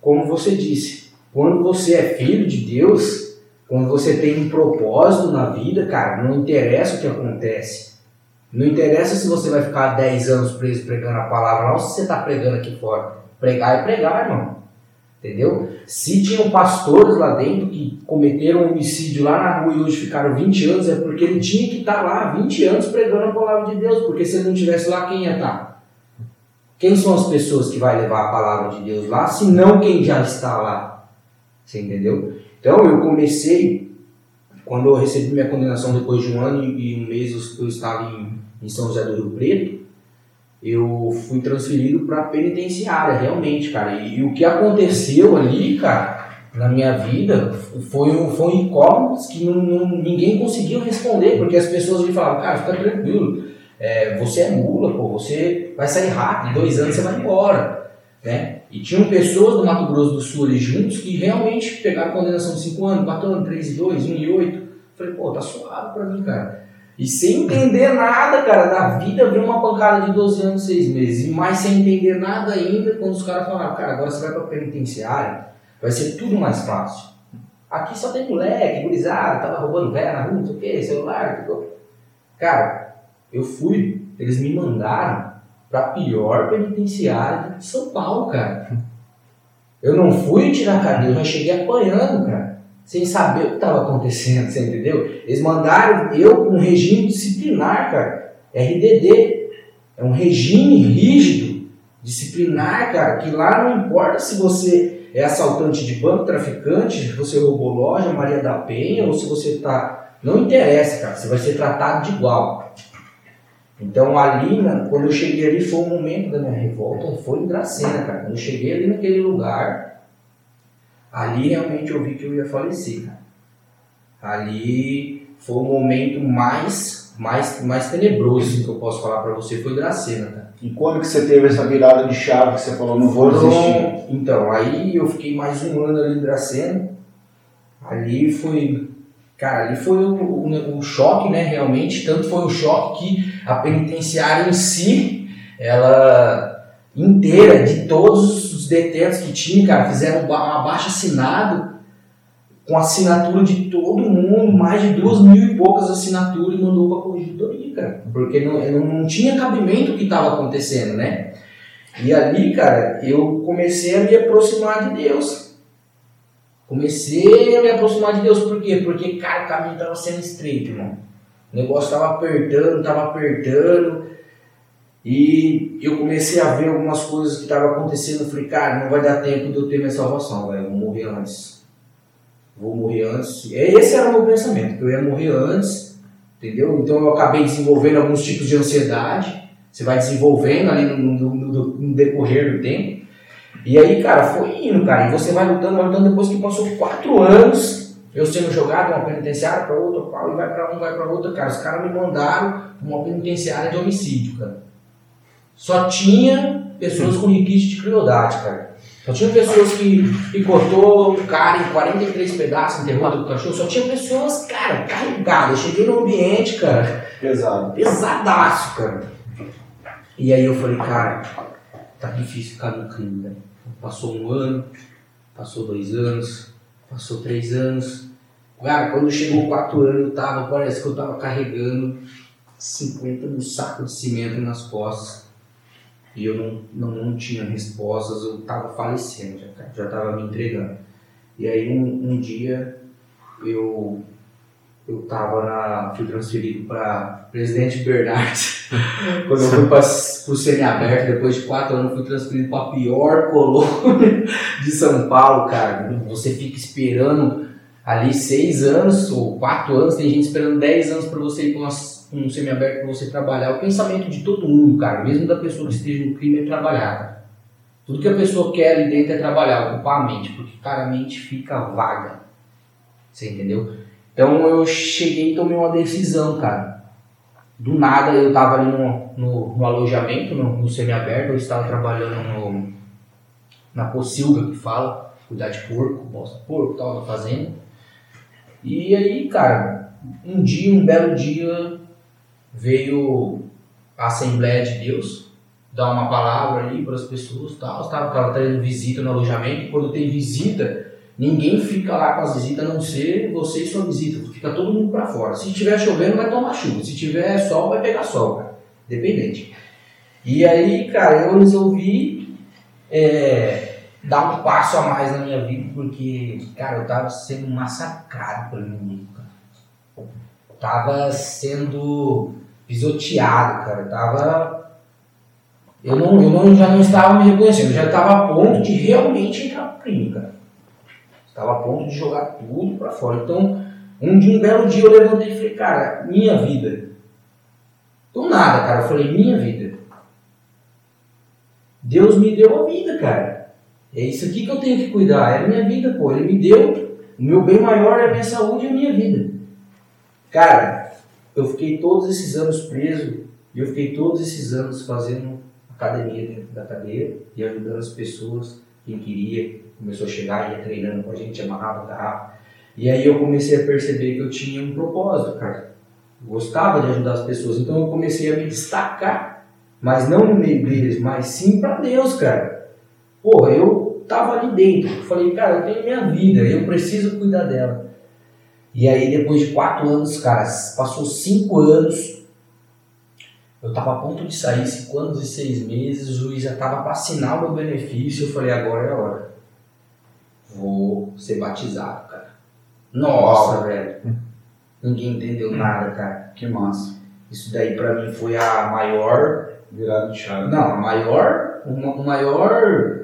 como você disse, quando você é filho de Deus, Quando você tem um propósito na vida, cara, não interessa o que acontece. Não interessa se você vai ficar 10 anos preso pregando a palavra ou se você está pregando aqui fora. Pregar é pregar, irmão. Entendeu? Se tinham pastores lá dentro que cometeram um homicídio lá na rua e hoje ficaram 20 anos, é porque ele tinha que estar lá 20 anos pregando a palavra de Deus, porque se ele não estivesse lá, quem ia estar? Quem são as pessoas que vai levar a palavra de Deus lá, se não quem já está lá? Você entendeu? Então eu comecei, quando eu recebi minha condenação depois de um ano e um mês eu estava em, em São José do Rio Preto, eu fui transferido para penitenciária, realmente, cara. E, e, o que aconteceu ali, cara, na minha vida, foi um, foi um incógnito que não, não, ninguém conseguiu responder, porque as pessoas me falavam, cara, fica tranquilo, é, você é mula, pô, você vai sair rápido, em dois anos você vai embora, né? E tinham pessoas do Mato Grosso do Sul ali juntos que realmente pegaram condenação de 5 anos, 4 anos, 3 e 2, 1 e 8. Falei, pô, tá suave pra mim, cara. E sem entender nada, cara, da vida, veio uma pancada de 12 anos, 6 meses. E mais sem entender nada ainda, quando os caras falaram, cara, agora você vai pra penitenciária, vai ser tudo mais fácil. Aqui só tem moleque, gurizada, tava roubando velha na rua, não sei o que, celular, tudo. Cara, eu fui, eles me mandaram pra pior penitenciária de São Paulo, cara. Eu não fui tirar cadeia, eu já cheguei apanhando, cara sem saber o que estava acontecendo, você entendeu? Eles mandaram eu um regime disciplinar, cara. RDD. É um regime rígido, disciplinar, cara, que lá não importa se você é assaltante de banco, traficante, se você roubou loja, Maria da Penha, ou se você tá. Não interessa, cara, você vai ser tratado de igual. Então ali, quando eu cheguei ali, foi o momento da minha revolta, foi em Dracena, cara. Quando eu cheguei ali naquele lugar, ali realmente eu vi que eu ia falecer. Ali foi o momento mais, mais, mais tenebroso que eu posso falar para você, foi Dracena, tá? E quando que você teve essa virada de chave que você falou, não vou desistir? Então, aí eu fiquei mais um ano ali em Dracena. Ali foi, cara, ali foi o, o, choque, né, realmente. Tanto foi o choque que a penitenciária em si, ela inteira de todos os detentos que tinha, cara, fizeram um abaixo assinado com assinatura de todo mundo, mais de duas mil e poucas assinaturas e mandou para a corregedoria, cara, porque não, não tinha cabimento o que estava acontecendo, né? E ali, cara, eu comecei a me aproximar de Deus. Comecei a me aproximar de Deus, por quê? Porque, cara, o caminho estava sendo estreito, irmão. O negócio estava apertando, estava apertando. E eu comecei a ver algumas coisas que estavam acontecendo. Eu falei, cara, não vai dar tempo de eu ter minha salvação, velho. Vou morrer antes. Vou morrer antes. Esse era o meu pensamento, que eu ia morrer antes, entendeu? Então eu acabei desenvolvendo alguns tipos de ansiedade. Você vai desenvolvendo ali no, no, no, no decorrer do tempo. E aí, cara, foi indo, cara. E você vai lutando, vai lutando. Depois que passou quatro anos, eu sendo jogado uma penitenciária para outra, e vai para um, vai para outra, cara. Os caras me mandaram uma penitenciária de homicídio, cara. Só tinha pessoas com requinte de crueldade, cara. Só tinha pessoas que picotou o cara em 43 pedaços, enterrou do cachorro. Só tinha pessoas, cara, carregadas. Eu cheguei no ambiente, cara. Pesado. Pesadaço, cara. E aí eu falei, cara, tá difícil ficar no crime, né? Passou um ano, passou dois anos, passou três anos. Cara, quando chegou quatro anos, tava, parece que eu tava carregando 50 no saco de cimento nas costas e eu não, não, não tinha respostas, eu estava falecendo, já estava me entregando. E aí um, um dia eu eu tava na, fui transferido para Presidente Bernardes. Quando eu fui para o semiaberto, depois de quatro anos, fui transferido para a pior colônia de São Paulo, cara. Você fica esperando ali seis anos ou quatro anos, tem gente esperando dez anos para você ir para um semiaberto para você trabalhar. O pensamento de todo mundo, cara, mesmo da pessoa que esteja no crime, é trabalhar. Tudo que a pessoa quer ali dentro é trabalhar, ocupar a mente, porque cara, a mente fica vaga. Você entendeu? Então eu cheguei e tomei uma decisão, cara. Do nada eu estava ali no, no, no alojamento, no, no semiaberto, eu estava trabalhando no, na pocilga que fala, cuidar de porco, bosta porco, tal, na fazenda. E aí, cara, um dia, um belo dia, veio a Assembleia de Deus dar uma palavra ali para as pessoas, tal, estava tendo visita no alojamento, quando tem visita, Ninguém fica lá com as visitas a não ser você e sua visita. Fica todo mundo pra fora. Se tiver chovendo, vai tomar chuva. Se tiver sol, vai pegar sol, cara. Dependente. E aí, cara, eu resolvi é, dar um passo a mais na minha vida, porque, cara, eu tava sendo massacrado pelo inimigo, cara. Tava sendo pisoteado, cara. Tava. Eu, não, eu não, já não estava me reconhecendo, eu já estava a ponto de realmente entrar no crime, cara. Estava a ponto de jogar tudo pra fora. Então, um dia, um belo dia eu levantei e falei, cara, minha vida. Do nada, cara, eu falei, minha vida. Deus me deu a vida, cara. É isso aqui que eu tenho que cuidar, é a minha vida, pô. Ele me deu, o meu bem maior é a minha saúde e a minha vida. Cara, eu fiquei todos esses anos preso e eu fiquei todos esses anos fazendo academia dentro da cadeia e ajudando as pessoas, quem queria, começou a chegar, ia treinando com a gente, amarrava a. E aí eu comecei a perceber que eu tinha um propósito, cara. Eu gostava de ajudar as pessoas, então eu comecei a me destacar, mas não no meio deles, mas sim para Deus, cara. Porra, eu tava ali dentro, eu falei, cara, eu tenho minha vida, eu preciso cuidar dela. E aí depois de quatro anos, cara, passou cinco anos, eu estava a ponto de sair, cinco anos e seis meses, o juiz já estava para assinar o meu benefício, eu falei, agora é a hora. Vou ser batizado, cara. Nossa, velho. Ninguém entendeu nada, cara. Que massa. Isso daí pra mim foi a maior. Virado de chave. Não, a maior. O maior.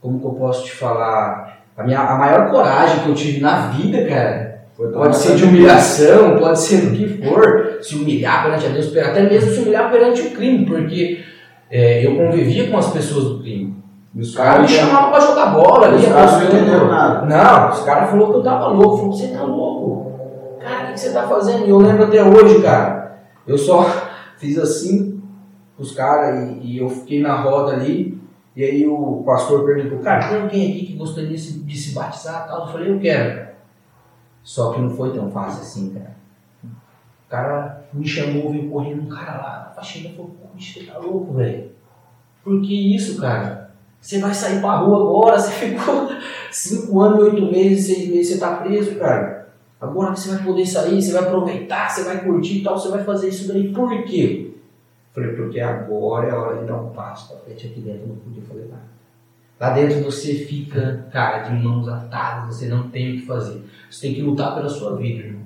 Como que eu posso te falar? A, minha, a maior coragem que eu tive na vida, cara. Pode ser de humilhação, pode ser do que for. Se humilhar perante a Deus, até mesmo se humilhar perante o crime, porque é, eu convivia com as pessoas do crime. Os caras me chamavam pra jogar bola ali. Os caras não entenderam nada. Não, os caras falaram que eu tava louco. Falou, você tá louco? Cara, o que você tá fazendo? E eu lembro até hoje, cara. Eu só fiz assim os caras e, e eu fiquei na roda ali. E aí o pastor perguntou, cara, tem alguém aqui que gostaria de se, de se batizar tal? Eu falei, eu quero. Só que não foi tão fácil assim, cara. O cara me chamou, veio correndo um cara lá na faxina falou, bicho, você tá louco, velho. Por que isso, cara? Você vai sair pra rua agora, você ficou cinco anos, oito meses, seis meses, você tá preso, cara. Agora que você vai poder sair, você vai aproveitar, você vai curtir e tal, você vai fazer isso daí. Por quê? Falei, porque agora é a hora de dar um passo pra frente aqui dentro, não podia fazer nada. Lá dentro você fica, cara, de mãos atadas, você não tem o que fazer. Você tem que lutar pela sua vida, irmão.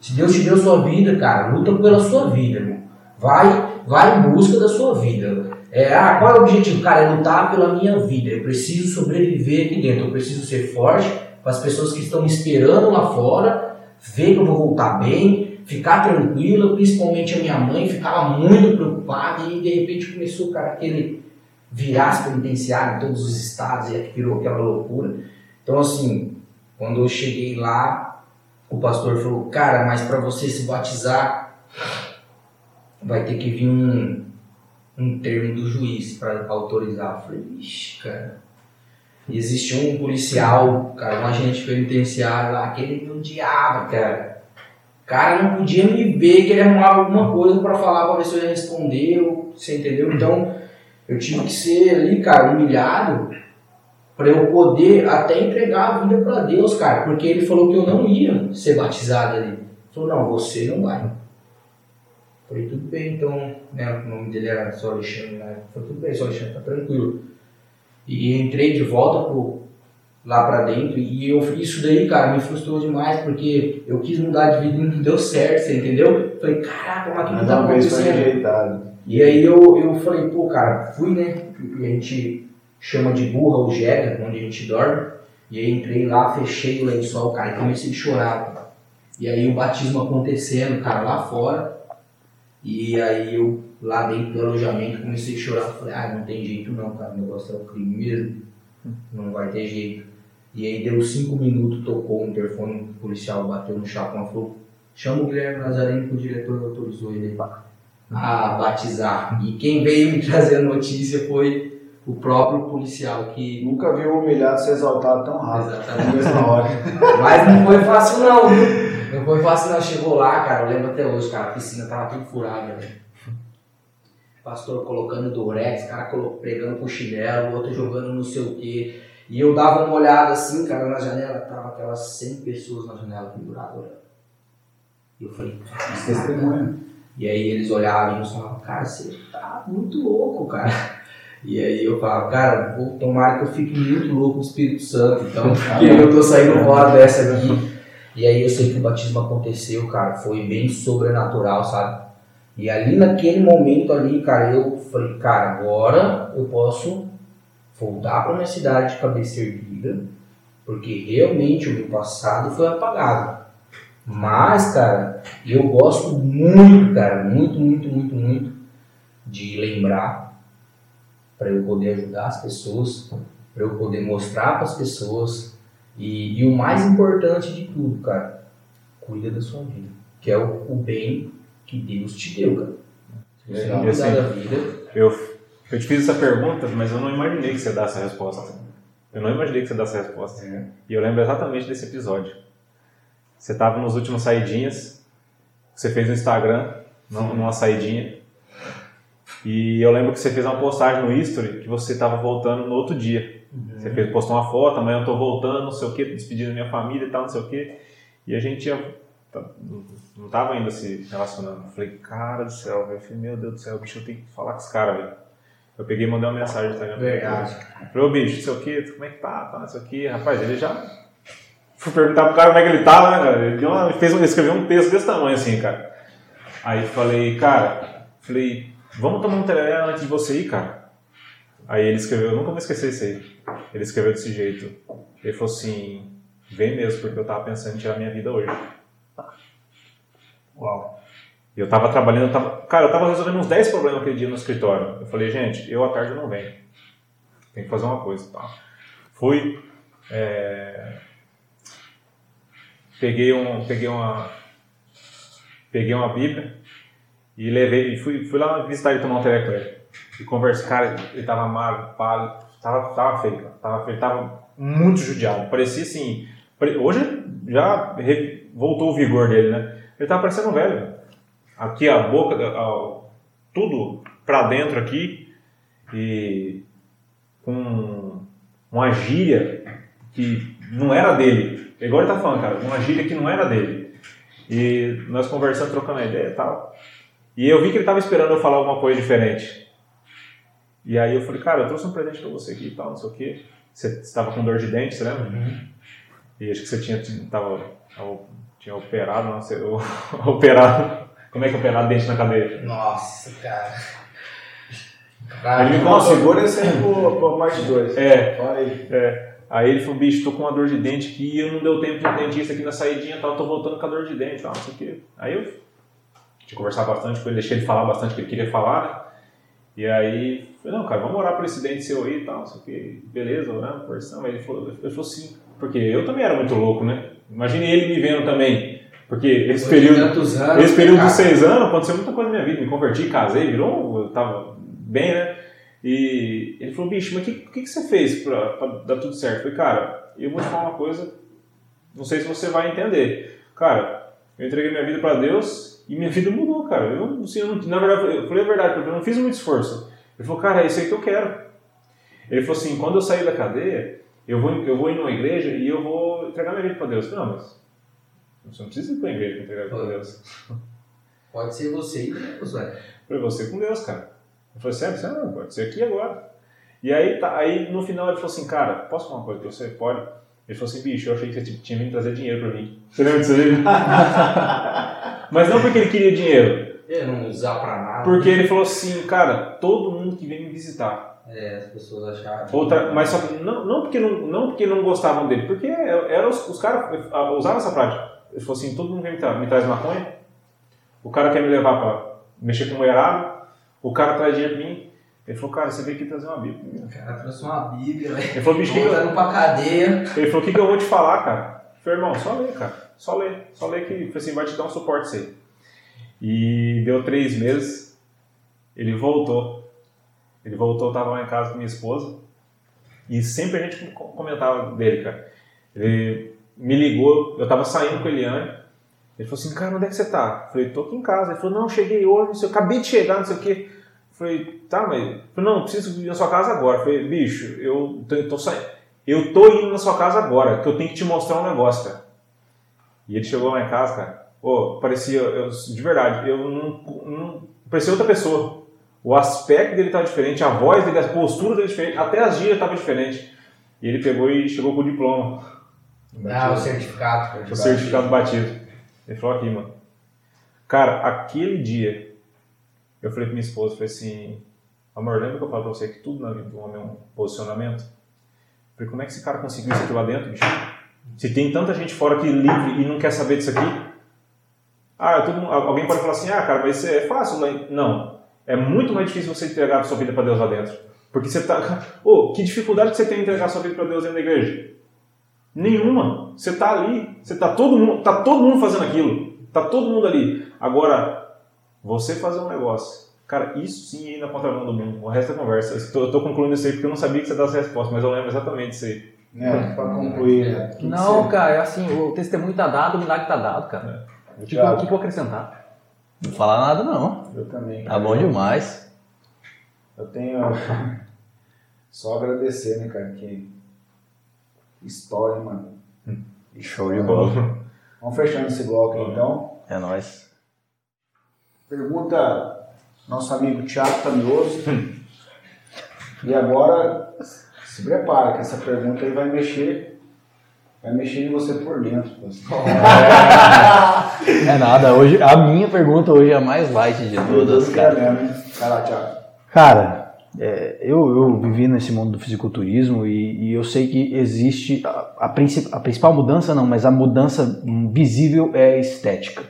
Se Deus te deu sua vida, cara, luta pela sua vida, irmão. Vai, vai em busca da sua vida. É, ah, qual é o objetivo? Cara, é lutar pela minha vida. Eu preciso sobreviver aqui dentro. Eu preciso ser forte para as pessoas que estão me esperando lá fora, ver que eu vou voltar bem, ficar tranquila, principalmente a minha mãe ficava muito preocupada e de repente começou, cara, aquele virar penitenciário em todos os estados e aí virou aquela loucura. Então, assim, quando eu cheguei lá, o pastor falou, cara, mas para você se batizar, vai ter que vir um, um termo do juiz para autorizar. Eu falei, ixi, cara. E existia um policial, cara, um agente penitenciário lá, que ele me odiava, cara. Cara não podia me ver que ele arrumava alguma coisa para falar para ver se eu ia responder, ou- você entendeu? Então, eu tive que ser ali, cara, humilhado para eu poder até entregar a vida para Deus, cara, porque ele falou que eu não ia ser batizado ali. Ele falou, não, você não vai. Falei, tudo bem, então, né, o nome dele era só Alexandre, né? Falei, tudo bem, só Alexandre, tá tranquilo. E entrei de volta pro, lá pra dentro e eu, isso daí, cara, me frustrou demais, porque eu quis mudar de vida e não deu certo, você entendeu? Falei, caraca, mas o que Mas tá acontecendo? E aí eu, eu falei, pô, cara, fui, né? E a gente chama de burra ou jega, onde a gente dorme. E aí entrei lá, fechei o lençol, cara, e comecei a chorar. cara. E aí o batismo acontecendo, cara, lá fora. E aí eu, lá dentro do alojamento, comecei a chorar. Falei, ah, não tem jeito não, cara, o negócio é o crime mesmo. Não vai ter jeito. E aí deu cinco minutos, tocou o interfone, o policial bateu no chapão e falou, chama o Guilherme Nazareno que o diretor autorizou ele a batizar. E quem veio me trazer a notícia foi o próprio policial que. Nunca vi um humilhado ser exaltado tão rápido. Exatamente. Na mesma hora. Mas não foi fácil não, viu? Não foi fácil não. Chegou lá, cara, eu lembro até hoje, cara, a piscina tava tudo furada, velho. Pastor colocando durex, cara pregando com chinelo, outro jogando não sei o quê. E eu dava uma olhada assim, cara, na janela, tava aquelas 100 pessoas na janela penduradas olhando. E eu falei, cara, Testemunha. e aí eles olhavam e eu falavam, cara, você tá muito louco, cara. E aí eu falava, cara, vou tomara que eu fique muito louco com o Espírito Santo, então, porque eu tô saindo fora dessa aqui. E aí eu sei que o batismo aconteceu, cara, foi bem sobrenatural, sabe? E ali naquele momento ali, cara, eu falei, cara, agora eu posso voltar para minha cidade de cabeça erguida, porque realmente o meu passado foi apagado. Mas, cara, eu gosto muito, cara, muito, muito, muito, muito de lembrar para eu poder ajudar as pessoas, para eu poder mostrar para as pessoas. E, e o mais importante de tudo, cara, cuida da sua vida, que é o, o bem que Deus te deu, cara. Se você É, não cuidar assim, da vida, Eu, eu te fiz essa pergunta, mas eu não imaginei que você desse essa resposta. Eu não imaginei que você desse essa resposta. E eu lembro exatamente desse episódio. Você estava nos últimos saidinhas, você fez no Instagram, num- numa saidinha. E eu lembro que você fez uma postagem no History que você estava voltando no outro dia. Você fez, postou uma foto, amanhã eu tô voltando, não sei o que, despedindo da minha família e tal, não sei o que. E a gente ia, tá- não tava ainda se relacionando. Eu falei, cara do céu, velho. Eu falei, meu Deus do céu, bicho, eu tenho que falar com esse cara, velho. Eu peguei e mandei uma mensagem pra verdade. Falei, ô bicho, não sei o que, como é que tá, tá, não sei o que. Rapaz, ele já. Fui perguntar pro cara como é que ele tava, né, cara? Ele, uma, ele fez, ele escreveu um texto desse tamanho assim, cara. Aí falei, cara, falei, vamos tomar um tereré antes de você ir, cara. Aí ele escreveu, eu nunca vou esquecer isso aí. Ele escreveu desse jeito. Ele falou assim, vem mesmo, porque eu tava pensando em tirar minha vida hoje. Uau. E eu tava trabalhando, eu tava, cara, eu tava resolvendo uns 10 problemas aquele dia no escritório. Eu falei, gente, eu à tarde não venho. Tem que fazer uma coisa, tá? Fui, é, peguei um, peguei uma, peguei uma Bíblia e levei, e fui, fui lá visitar ele tomar um telecom. E conversar, cara, ele tava magro, pálido, tava, tava feio, cara. Tava tava muito judiado. Parecia assim, hoje já voltou o vigor dele, né? Ele tava parecendo um velho. Aqui a boca, a- tudo pra dentro aqui e com uma gíria que não era dele. É Igual ele tá falando, cara, uma gíria que não era dele. E nós conversando, trocando ideia e tal. E eu vi que ele tava esperando eu falar alguma coisa diferente. E aí eu falei, cara, eu trouxe um presente pra você aqui e tal, não sei o quê. Você estava com dor de dente, você lembra? E acho que você tinha, tava, tinha operado, não sei, operado. Como é que é operado dente na cadeia? Nossa, cara. Ele me contou. segura esse aí pro, parte 2. É, Fala aí. É. Aí ele falou, bicho, tô com uma dor de dente aqui e eu não deu tempo de no dentista aqui na saidinha e tal, tô voltando com a dor de dente e tal, não sei o quê. Aí eu tinha que conversar bastante com ele, deixei ele falar bastante o que ele queria falar, né? E aí, falei, não, cara, vamos orar por esse dente seu aí e tal, sei o quê. Beleza, orando, conversando. Aí ele falou, ele falou sim, porque eu também era muito louco, né? Imagine ele me vendo também, porque esse período... anos, Esse período dos seis anos aconteceu muita coisa na minha vida. Me converti, casei, virou. Eu tava bem, né? E ele falou, bicho, mas o que, que, que você fez pra, pra dar tudo certo? Eu falei, cara, eu vou te falar uma coisa, não sei se você vai entender. Cara, eu entreguei minha vida pra Deus e minha vida mudou, cara. Eu, assim, eu não, na verdade, eu falei a verdade, porque eu não fiz muito esforço. Ele falou, cara, é isso aí que eu quero. Ele falou assim, quando eu sair da cadeia, eu vou, eu vou ir numa igreja e eu vou entregar minha vida pra Deus. Eu falei, não, mas você não precisa ir pra igreja pra entregar a vida pra Deus. Pode ser você e Deus, velho. Eu falei, você com Deus, cara. Eu falei, sério? Você não, pode ser aqui agora. E aí, tá, aí no final ele falou assim, cara, posso falar uma coisa pra você? Pode? Ele falou assim, bicho, eu achei que você tinha vindo trazer dinheiro pra mim. Você lembra disso aí? Mas não porque ele queria dinheiro. Eu não usar pra nada. Porque ele falou assim, cara, todo mundo que vem me visitar. É, as pessoas acharam. Outra, mas só que não, não, porque não, não porque não gostavam dele, porque eram os, os caras usavam essa prática. Ele falou assim, todo mundo vem me, tra me traz maconha, o cara quer me levar pra mexer com mulherada, o cara traz dinheiro pra mim. Ele falou, cara, você veio aqui trazer uma Bíblia. O cara trouxe uma Bíblia, velho. Ele falou, bicho, que que eu- pra cadeia. ele falou, o que, que eu vou te falar, cara? Falei, irmão, só lê, cara. Só lê. Só lê que falei assim, vai te dar um suporte aí. E deu três meses, ele voltou. Ele voltou, eu tava lá em casa com minha esposa. E sempre a gente co- comentava dele, cara. Ele me ligou, eu tava saindo com a Eliane. Ele falou assim, cara, onde é que você tá? Eu falei, tô aqui em casa. Ele falou, não, cheguei hoje, eu acabei de chegar, não sei o quê. Eu falei, tá, mas. Eu falei, não, preciso ir na sua casa agora. Eu falei, bicho, eu tô, tô saindo. eu tô indo na sua casa agora, que eu tenho que te mostrar um negócio, cara. E ele chegou lá em casa, cara, parecia, eu, de verdade, eu não, não parecia outra pessoa. O aspecto dele estava diferente, a voz dele, a postura dele diferente, até as gírias estavam diferentes. E ele pegou e chegou com o diploma, Ah, o certificado. o certificado batido. Ele falou aqui, mano. Cara, aquele dia, eu falei pra minha esposa, falei assim, amor, lembra que eu falei pra você que tudo na vida do homem é um posicionamento? Eu falei, como é que esse cara conseguiu isso aqui lá dentro, bicho? Se tem tanta gente fora aqui livre e não quer saber disso aqui, ah, mundo- alguém pode falar assim, ah, cara, mas isso é fácil. em-" Não, é muito mais difícil você entregar a sua vida para Deus lá dentro. Porque você tá... Ô, que dificuldade que você tem em entregar a sua vida para Deus dentro da igreja? Nenhuma. Você tá ali, você tá todo mundo, tá todo mundo fazendo aquilo. Tá todo mundo ali. Agora, você fazer um negócio. Cara, isso sim é ir na contramão do mundo. O resto é conversa. Eu tô concluindo isso aí porque eu não sabia que você dava essa resposta, mas eu lembro exatamente disso aí. Né, pra concluir, né? Que que Não, você- cara, é assim, o testemunho tá dado, o milagre tá dado, cara. O que, que Thiago, o que que eu vou acrescentar? Não falar nada não. Eu também. Tá bom demais. Eu tenho só agradecer, né, cara? Que história, mano. Show de bola. Vamos fechando esse bloco aí, então. É nóis. Pergunta nosso amigo Thiago Tamioso. e agora se prepara, que essa pergunta aí vai mexer. Vai mexer em você por dentro. É nada, hoje a minha pergunta hoje é a mais light de todas, cara. É mesmo? Vai lá, Thiago. Cara, é, eu, eu vivi nesse mundo do fisiculturismo e, e eu sei que existe a, a, princi- a principal mudança não, mas a mudança visível é a estética.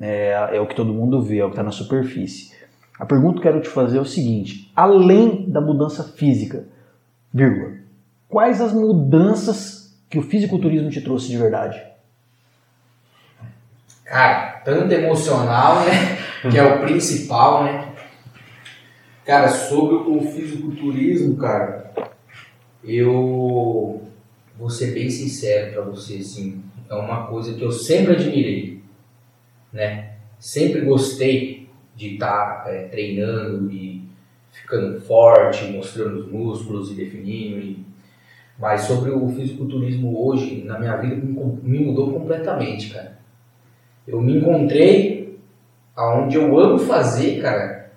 É, é o que todo mundo vê, é o que está na superfície. A pergunta que eu quero te fazer é o seguinte: além da mudança física, vírgula, quais as mudanças que o fisiculturismo te trouxe de verdade? Cara, tanto emocional, né? Que é o principal, né? Cara, sobre o fisiculturismo, cara, eu vou ser bem sincero pra você, assim, é uma coisa que eu sempre admirei, né? Sempre gostei de estar treinando e ficando forte, mostrando os músculos e definindo. E... Mas sobre o fisiculturismo hoje, na minha vida, me mudou completamente, cara. Eu me encontrei aonde eu amo fazer, cara.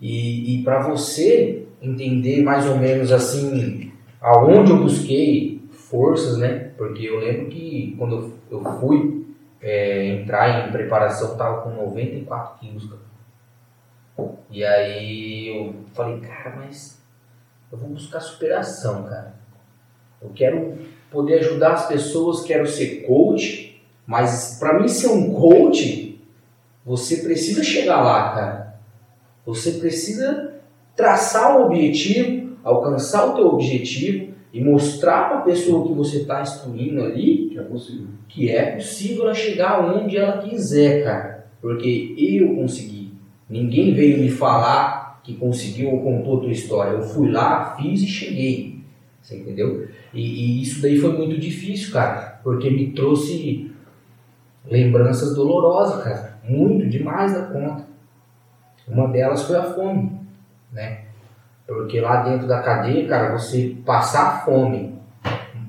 E, e para você entender mais ou menos assim aonde eu busquei forças, né? Porque eu lembro que quando eu fui é, entrar em preparação, eu tava com 94 quilos, cara. E aí eu falei, cara, mas eu vou buscar superação, cara. Eu quero poder ajudar as pessoas, quero ser coach, mas para mim ser um coach, você precisa chegar lá, cara. Você precisa traçar o objetivo, alcançar o teu objetivo e mostrar para a pessoa que você está instruindo ali Que é possível. que é possível ela chegar onde ela quiser, cara. Porque eu consegui. Ninguém veio me falar que conseguiu ou contou a tua história. Eu fui lá, fiz e cheguei. Você entendeu? E, e isso daí foi muito difícil, cara. Porque me trouxe lembranças dolorosas, cara. Muito, demais da conta. Uma delas foi a fome, né? Porque lá dentro da cadeia, cara, você passar fome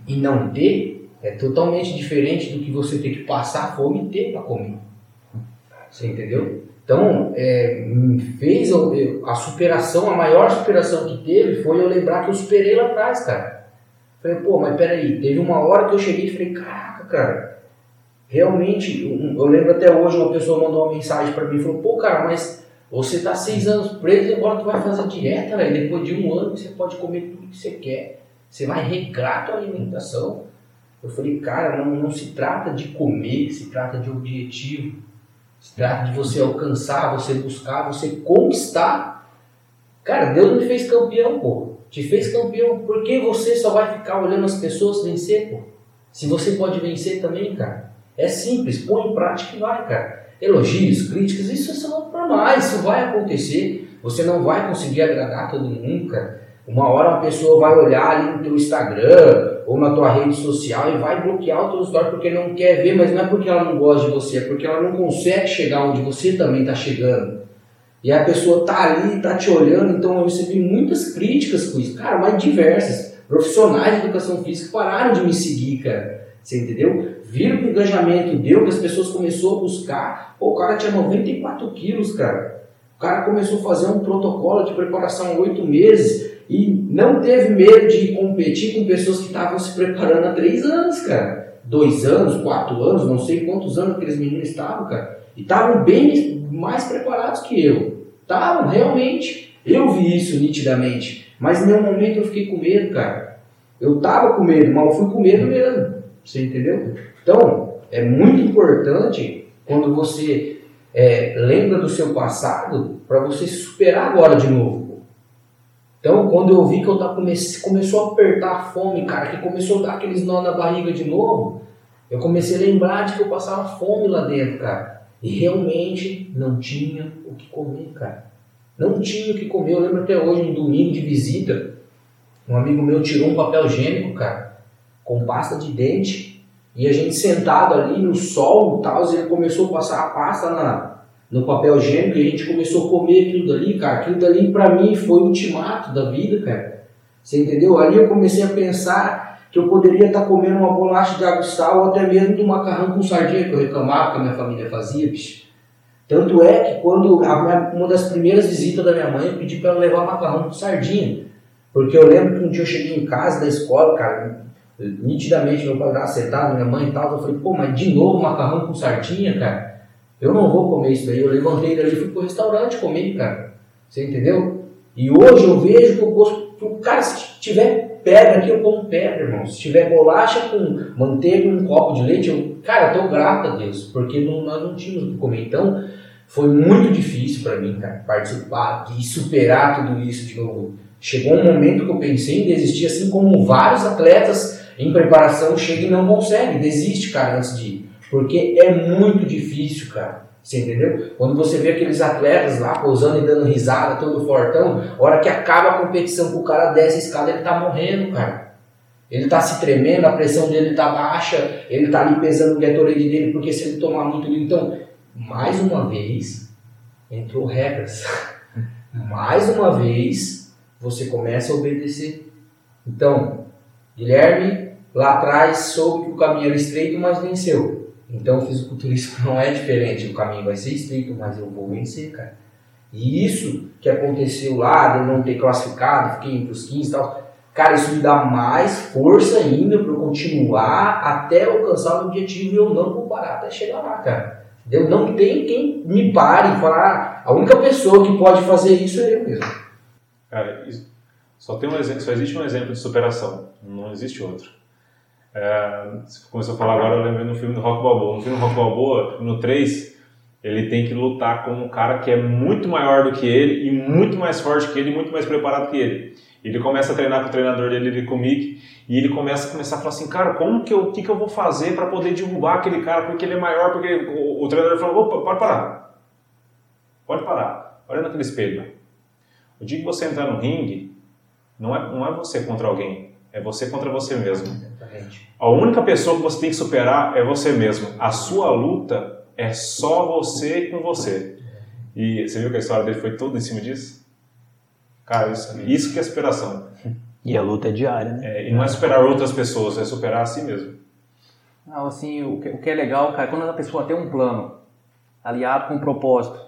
e não ter é totalmente diferente do que você ter que passar fome e ter para comer. Você entendeu? Então, é, fez a superação, a maior superação que teve foi eu lembrar que eu superei lá atrás, cara. Falei, pô, mas peraí, teve uma hora que eu cheguei e falei, caraca, cara, realmente, eu, eu lembro até hoje uma pessoa mandou uma mensagem para mim e falou, pô, cara, mas você tá seis anos preso e agora tu vai fazer dieta, velho. Depois de um ano você pode comer tudo que você quer. Você vai regrar a tua alimentação. Eu falei, cara, não, não se trata de comer, se trata de objetivo. Se trata de você alcançar, você buscar, você conquistar. Cara, Deus me fez campeão, pô. Te fez campeão. Por que você só vai ficar olhando as pessoas vencer, pô? Se você pode vencer também, cara. É simples, põe em prática e vai, cara. Elogios, críticas, isso é só normal, isso vai acontecer. Você não vai conseguir agradar todo mundo, cara. Uma hora uma pessoa vai olhar ali no teu Instagram ou na tua rede social e vai bloquear o teu story porque não quer ver, mas não é porque ela não gosta de você, é porque ela não consegue chegar onde você também está chegando. E a pessoa tá ali, tá te olhando, então eu recebi muitas críticas com isso, cara, mas diversas. Profissionais de educação física pararam de me seguir, cara. Você entendeu? Viram que o engajamento deu, que as pessoas começaram a buscar. Pô, o cara tinha 94 quilos, cara. O cara começou a fazer um protocolo de preparação oito meses e não teve medo de competir com pessoas que estavam se preparando há três anos, cara. Dois anos, quatro anos, não sei quantos anos aqueles meninos estavam, cara. E estavam bem mais preparados que eu. Estavam, realmente. Eu vi isso nitidamente. Mas em nenhum momento eu fiquei com medo, cara. Eu tava com medo, mas eu fui com medo mesmo. Você entendeu? Então, é muito importante quando você é, lembra do seu passado para você superar agora de novo. Então, quando eu vi que eu tava, comece, começou a apertar a fome, cara, que começou a dar aqueles nó na barriga de novo, eu comecei a lembrar de que eu passava fome lá dentro, cara. E realmente não tinha o que comer, cara. Não tinha o que comer. Eu lembro até hoje, um domingo de visita, um amigo meu tirou um papel higiênico, cara, com pasta de dente, e a gente sentado ali no sol e tal, ele começou a passar a pasta na, no papel higiênico e a gente começou a comer aquilo dali, cara. Aquilo dali pra mim foi o ultimato da vida, cara. Você entendeu? Ali eu comecei a pensar que eu poderia estar comendo uma bolacha de água sal ou até mesmo de um macarrão com sardinha que eu reclamava que a minha família fazia, bicho. Tanto é que quando minha, uma das primeiras visitas da minha mãe, eu pedi para ela levar macarrão com sardinha. Porque eu lembro que um dia eu cheguei em casa da escola, cara, nitidamente meu pai sentado, minha mãe e tal, eu falei, pô, mas de novo macarrão com sardinha, cara? Eu não vou comer isso daí. Eu levantei dali e fui pro restaurante comer, cara. Você entendeu? E hoje eu vejo que o gosto. Cara, se tiver pedra aqui, eu como pedra, irmão. Se tiver bolacha com manteiga um copo de leite, eu. Cara, eu tô grato a Deus, porque não, nós não tínhamos o que comer. Então, foi muito difícil para mim, cara, participar e superar tudo isso de novo. Chegou um momento que eu pensei em desistir, assim como vários atletas em preparação chegam e não conseguem. Desiste, cara, antes de ir. Porque é muito difícil, cara. Você entendeu? Quando você vê aqueles atletas lá pousando e dando risada, todo fortão, a hora que acaba a competição, que o cara desce a escada, ele tá morrendo, cara. Ele tá se tremendo, a pressão dele tá baixa, ele tá ali pesando o Gatorade dele, porque se ele tomar muito... Então, mais uma vez, entrou regras. mais uma vez, você começa a obedecer. Então, Guilherme, lá atrás, soube que o caminho era estreito, mas venceu. Então o fisiculturismo não é diferente, o caminho vai ser estreito, mas eu vou vencer, cara. E isso que aconteceu lá, de eu não ter classificado, fiquei entre os 15 e tal, cara, isso me dá mais força ainda para eu continuar até alcançar o objetivo e eu não vou parar até chegar lá, cara. Eu não tem quem me pare e falar, ah, a única pessoa que pode fazer isso é eu mesmo. Cara, só, tem um exemplo, só existe um exemplo de superação, não existe outro. É, você começou a falar agora, eu lembrei no filme do Rock Balboa. No filme do Rock Balboa, no 3, ele tem que lutar com um cara que é muito maior do que ele e muito mais forte que ele e muito mais preparado que ele. Ele começa a treinar com o treinador dele, ele com o Mick, e ele começa a começar a falar assim, cara, como que eu, que, que eu vou fazer para poder derrubar aquele cara porque ele é maior, porque o, o treinador falou, opa, pode parar, pode parar, olha naquele espelho. O dia que você entrar no ringue, não é, não é você contra alguém, é você contra você mesmo. A única pessoa que você tem que superar é você mesmo. A sua luta é só você com você. E você viu que a história dele foi toda em cima disso? Cara, isso, isso que é superação. E a luta é diária, né? É, e não é superar outras pessoas, é superar a si mesmo. Não, assim, o que, o que é legal, cara, quando a pessoa tem um plano aliado com um propósito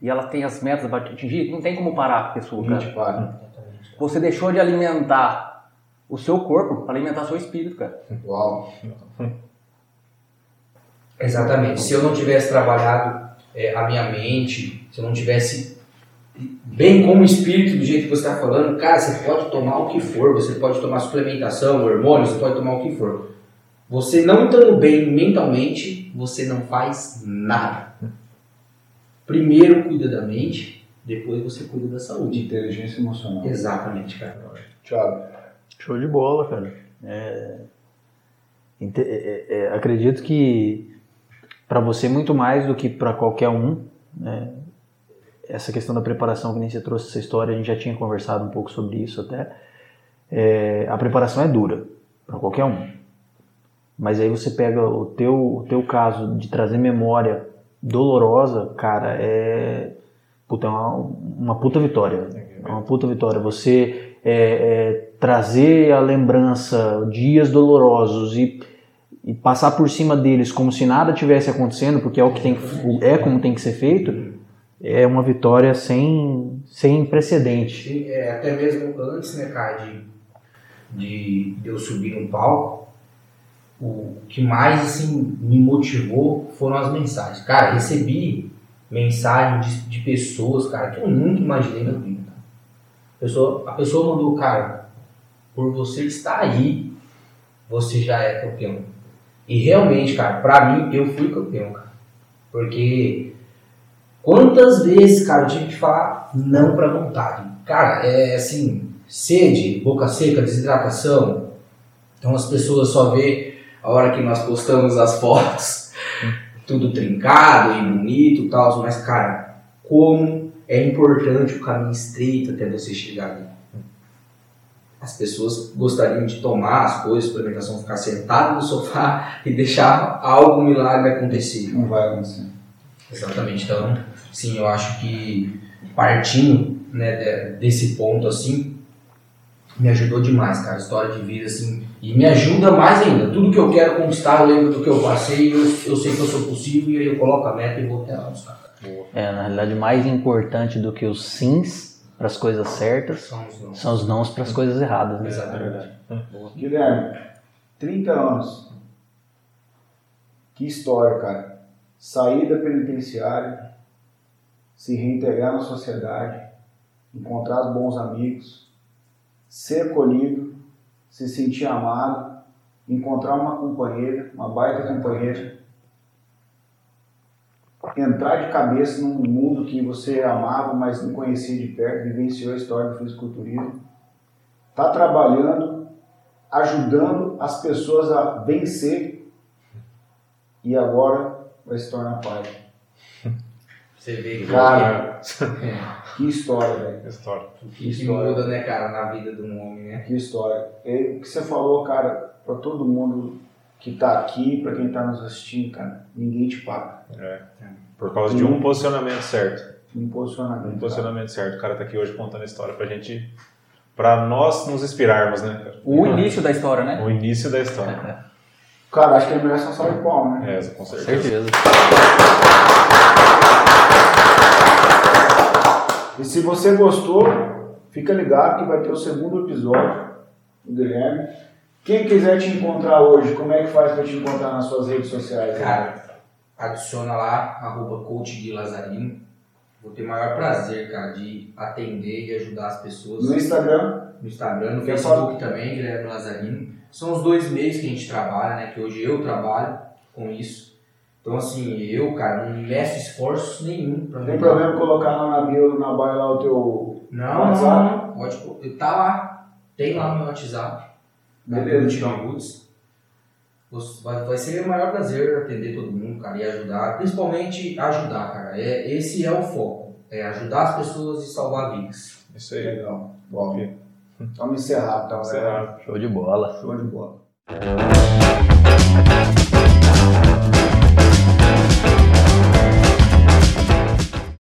e ela tem as metas para atingir, não tem como parar a pessoa, cara. Você deixou de alimentar o seu corpo para alimentar seu espírito, cara. Uau. Exatamente. Se eu não tivesse trabalhado é, a minha mente, se eu não tivesse bem como espírito do jeito que você está falando, cara, você pode tomar o que for, você pode tomar suplementação, hormônio, você pode tomar o que for. Você não estando bem mentalmente, você não faz nada. Primeiro cuida da mente, depois você cuida da saúde. Inteligência emocional. Exatamente, cara. Thiago. Show de bola, cara. É, é, é, acredito que para você muito mais do que para qualquer um, né, essa questão da preparação que nem você trouxe essa história, a gente já tinha conversado um pouco sobre isso até. É, a preparação é dura para qualquer um. Mas aí você pega o teu, o teu caso de trazer memória dolorosa, cara, é, puta, é uma, uma puta vitória. É uma puta vitória. Você é, é trazer a lembrança, dias dolorosos e, e passar por cima deles como se nada tivesse acontecendo, porque é o que tem, é como tem que ser feito, é uma vitória sem, sem precedente. É, até mesmo antes, né, cara, de, de, eu subir no palco, o que mais assim, me motivou foram as mensagens. Cara, recebi mensagem de, de pessoas, cara, que eu nunca imaginei na vida. A pessoa, a pessoa mandou, cara, por você estar aí, você já é campeão. E realmente, cara, pra mim, eu fui campeão, cara. Porque quantas vezes, cara, eu tive que falar não pra vontade. Cara, é assim, sede, boca seca, desidratação. Então as pessoas só vê a hora que nós postamos as fotos, tudo trincado e bonito e tal, mas cara, como é importante o caminho estreito até você chegar ali. As pessoas gostariam de tomar as coisas, suplementação, ficar sentado no sofá e deixar algo milagre acontecer. Não vai acontecer. Exatamente. Então, sim, eu acho que partindo né, de- desse ponto assim, me ajudou demais, cara. História de vida, assim, e me ajuda mais ainda. Tudo que eu quero conquistar, eu lembro do que eu passei, eu, eu sei que eu sou possível e aí eu coloco a meta e vou até lá buscar. É, na realidade, mais importante do que os sims para as coisas certas São os nãos para as coisas erradas. Né? Exatamente. Guilherme, 30 anos. Que história, cara. Sair da penitenciária, se reintegrar na sociedade, encontrar os bons amigos, ser acolhido, se sentir amado, encontrar uma companheira, uma baita companheira, entrar de cabeça num mundo que você amava, mas não conhecia de perto, vivenciou a história do fisiculturismo, tá trabalhando ajudando as pessoas a vencer e agora vai se tornar pai. Você vê que, Cara, é, que história, velho. História. o que, que muda, né, cara, na vida de um homem, né? Que história. E o que você falou, cara, pra todo mundo que tá aqui, pra quem tá nos assistindo, cara, ninguém te paga. É. Por causa de um posicionamento certo. Um posicionamento. Um cara. posicionamento certo. O cara tá aqui hoje contando a história pra gente. Pra nós nos inspirarmos, né, cara? O início da história, né? O início da história. Cara, acho que ele merece uma salva de palmas, né? É, com certeza. Certeza. E se você gostou, fica ligado que vai ter o segundo episódio do Guilherme. Quem quiser te encontrar hoje, como é que faz pra te encontrar nas suas redes sociais? né? Cara, adiciona lá, arroba coach Gui Lazarino. Vou ter o maior prazer, cara, de atender e ajudar as pessoas No Instagram, no Instagram, no Facebook também, Guilherme Lazarino. São os dois meios que a gente trabalha, né? Que hoje eu trabalho com isso. Então, assim, eu, cara, não meço esforços nenhum pra não tem mudar. problema colocar lá na bio, na bio lá o teu. Não, WhatsApp? não, não. Pode, tá lá. Tem lá no meu WhatsApp. Beleza, então. Você- Vai, vai ser meu maior prazer atender todo mundo, cara, e ajudar. Principalmente ajudar, cara. É, esse é o foco. É ajudar as pessoas e salvar vidas. Isso aí. Legal. Bom, vamos encerrar, então. né? Encerrado. Show de bola. Show de bola.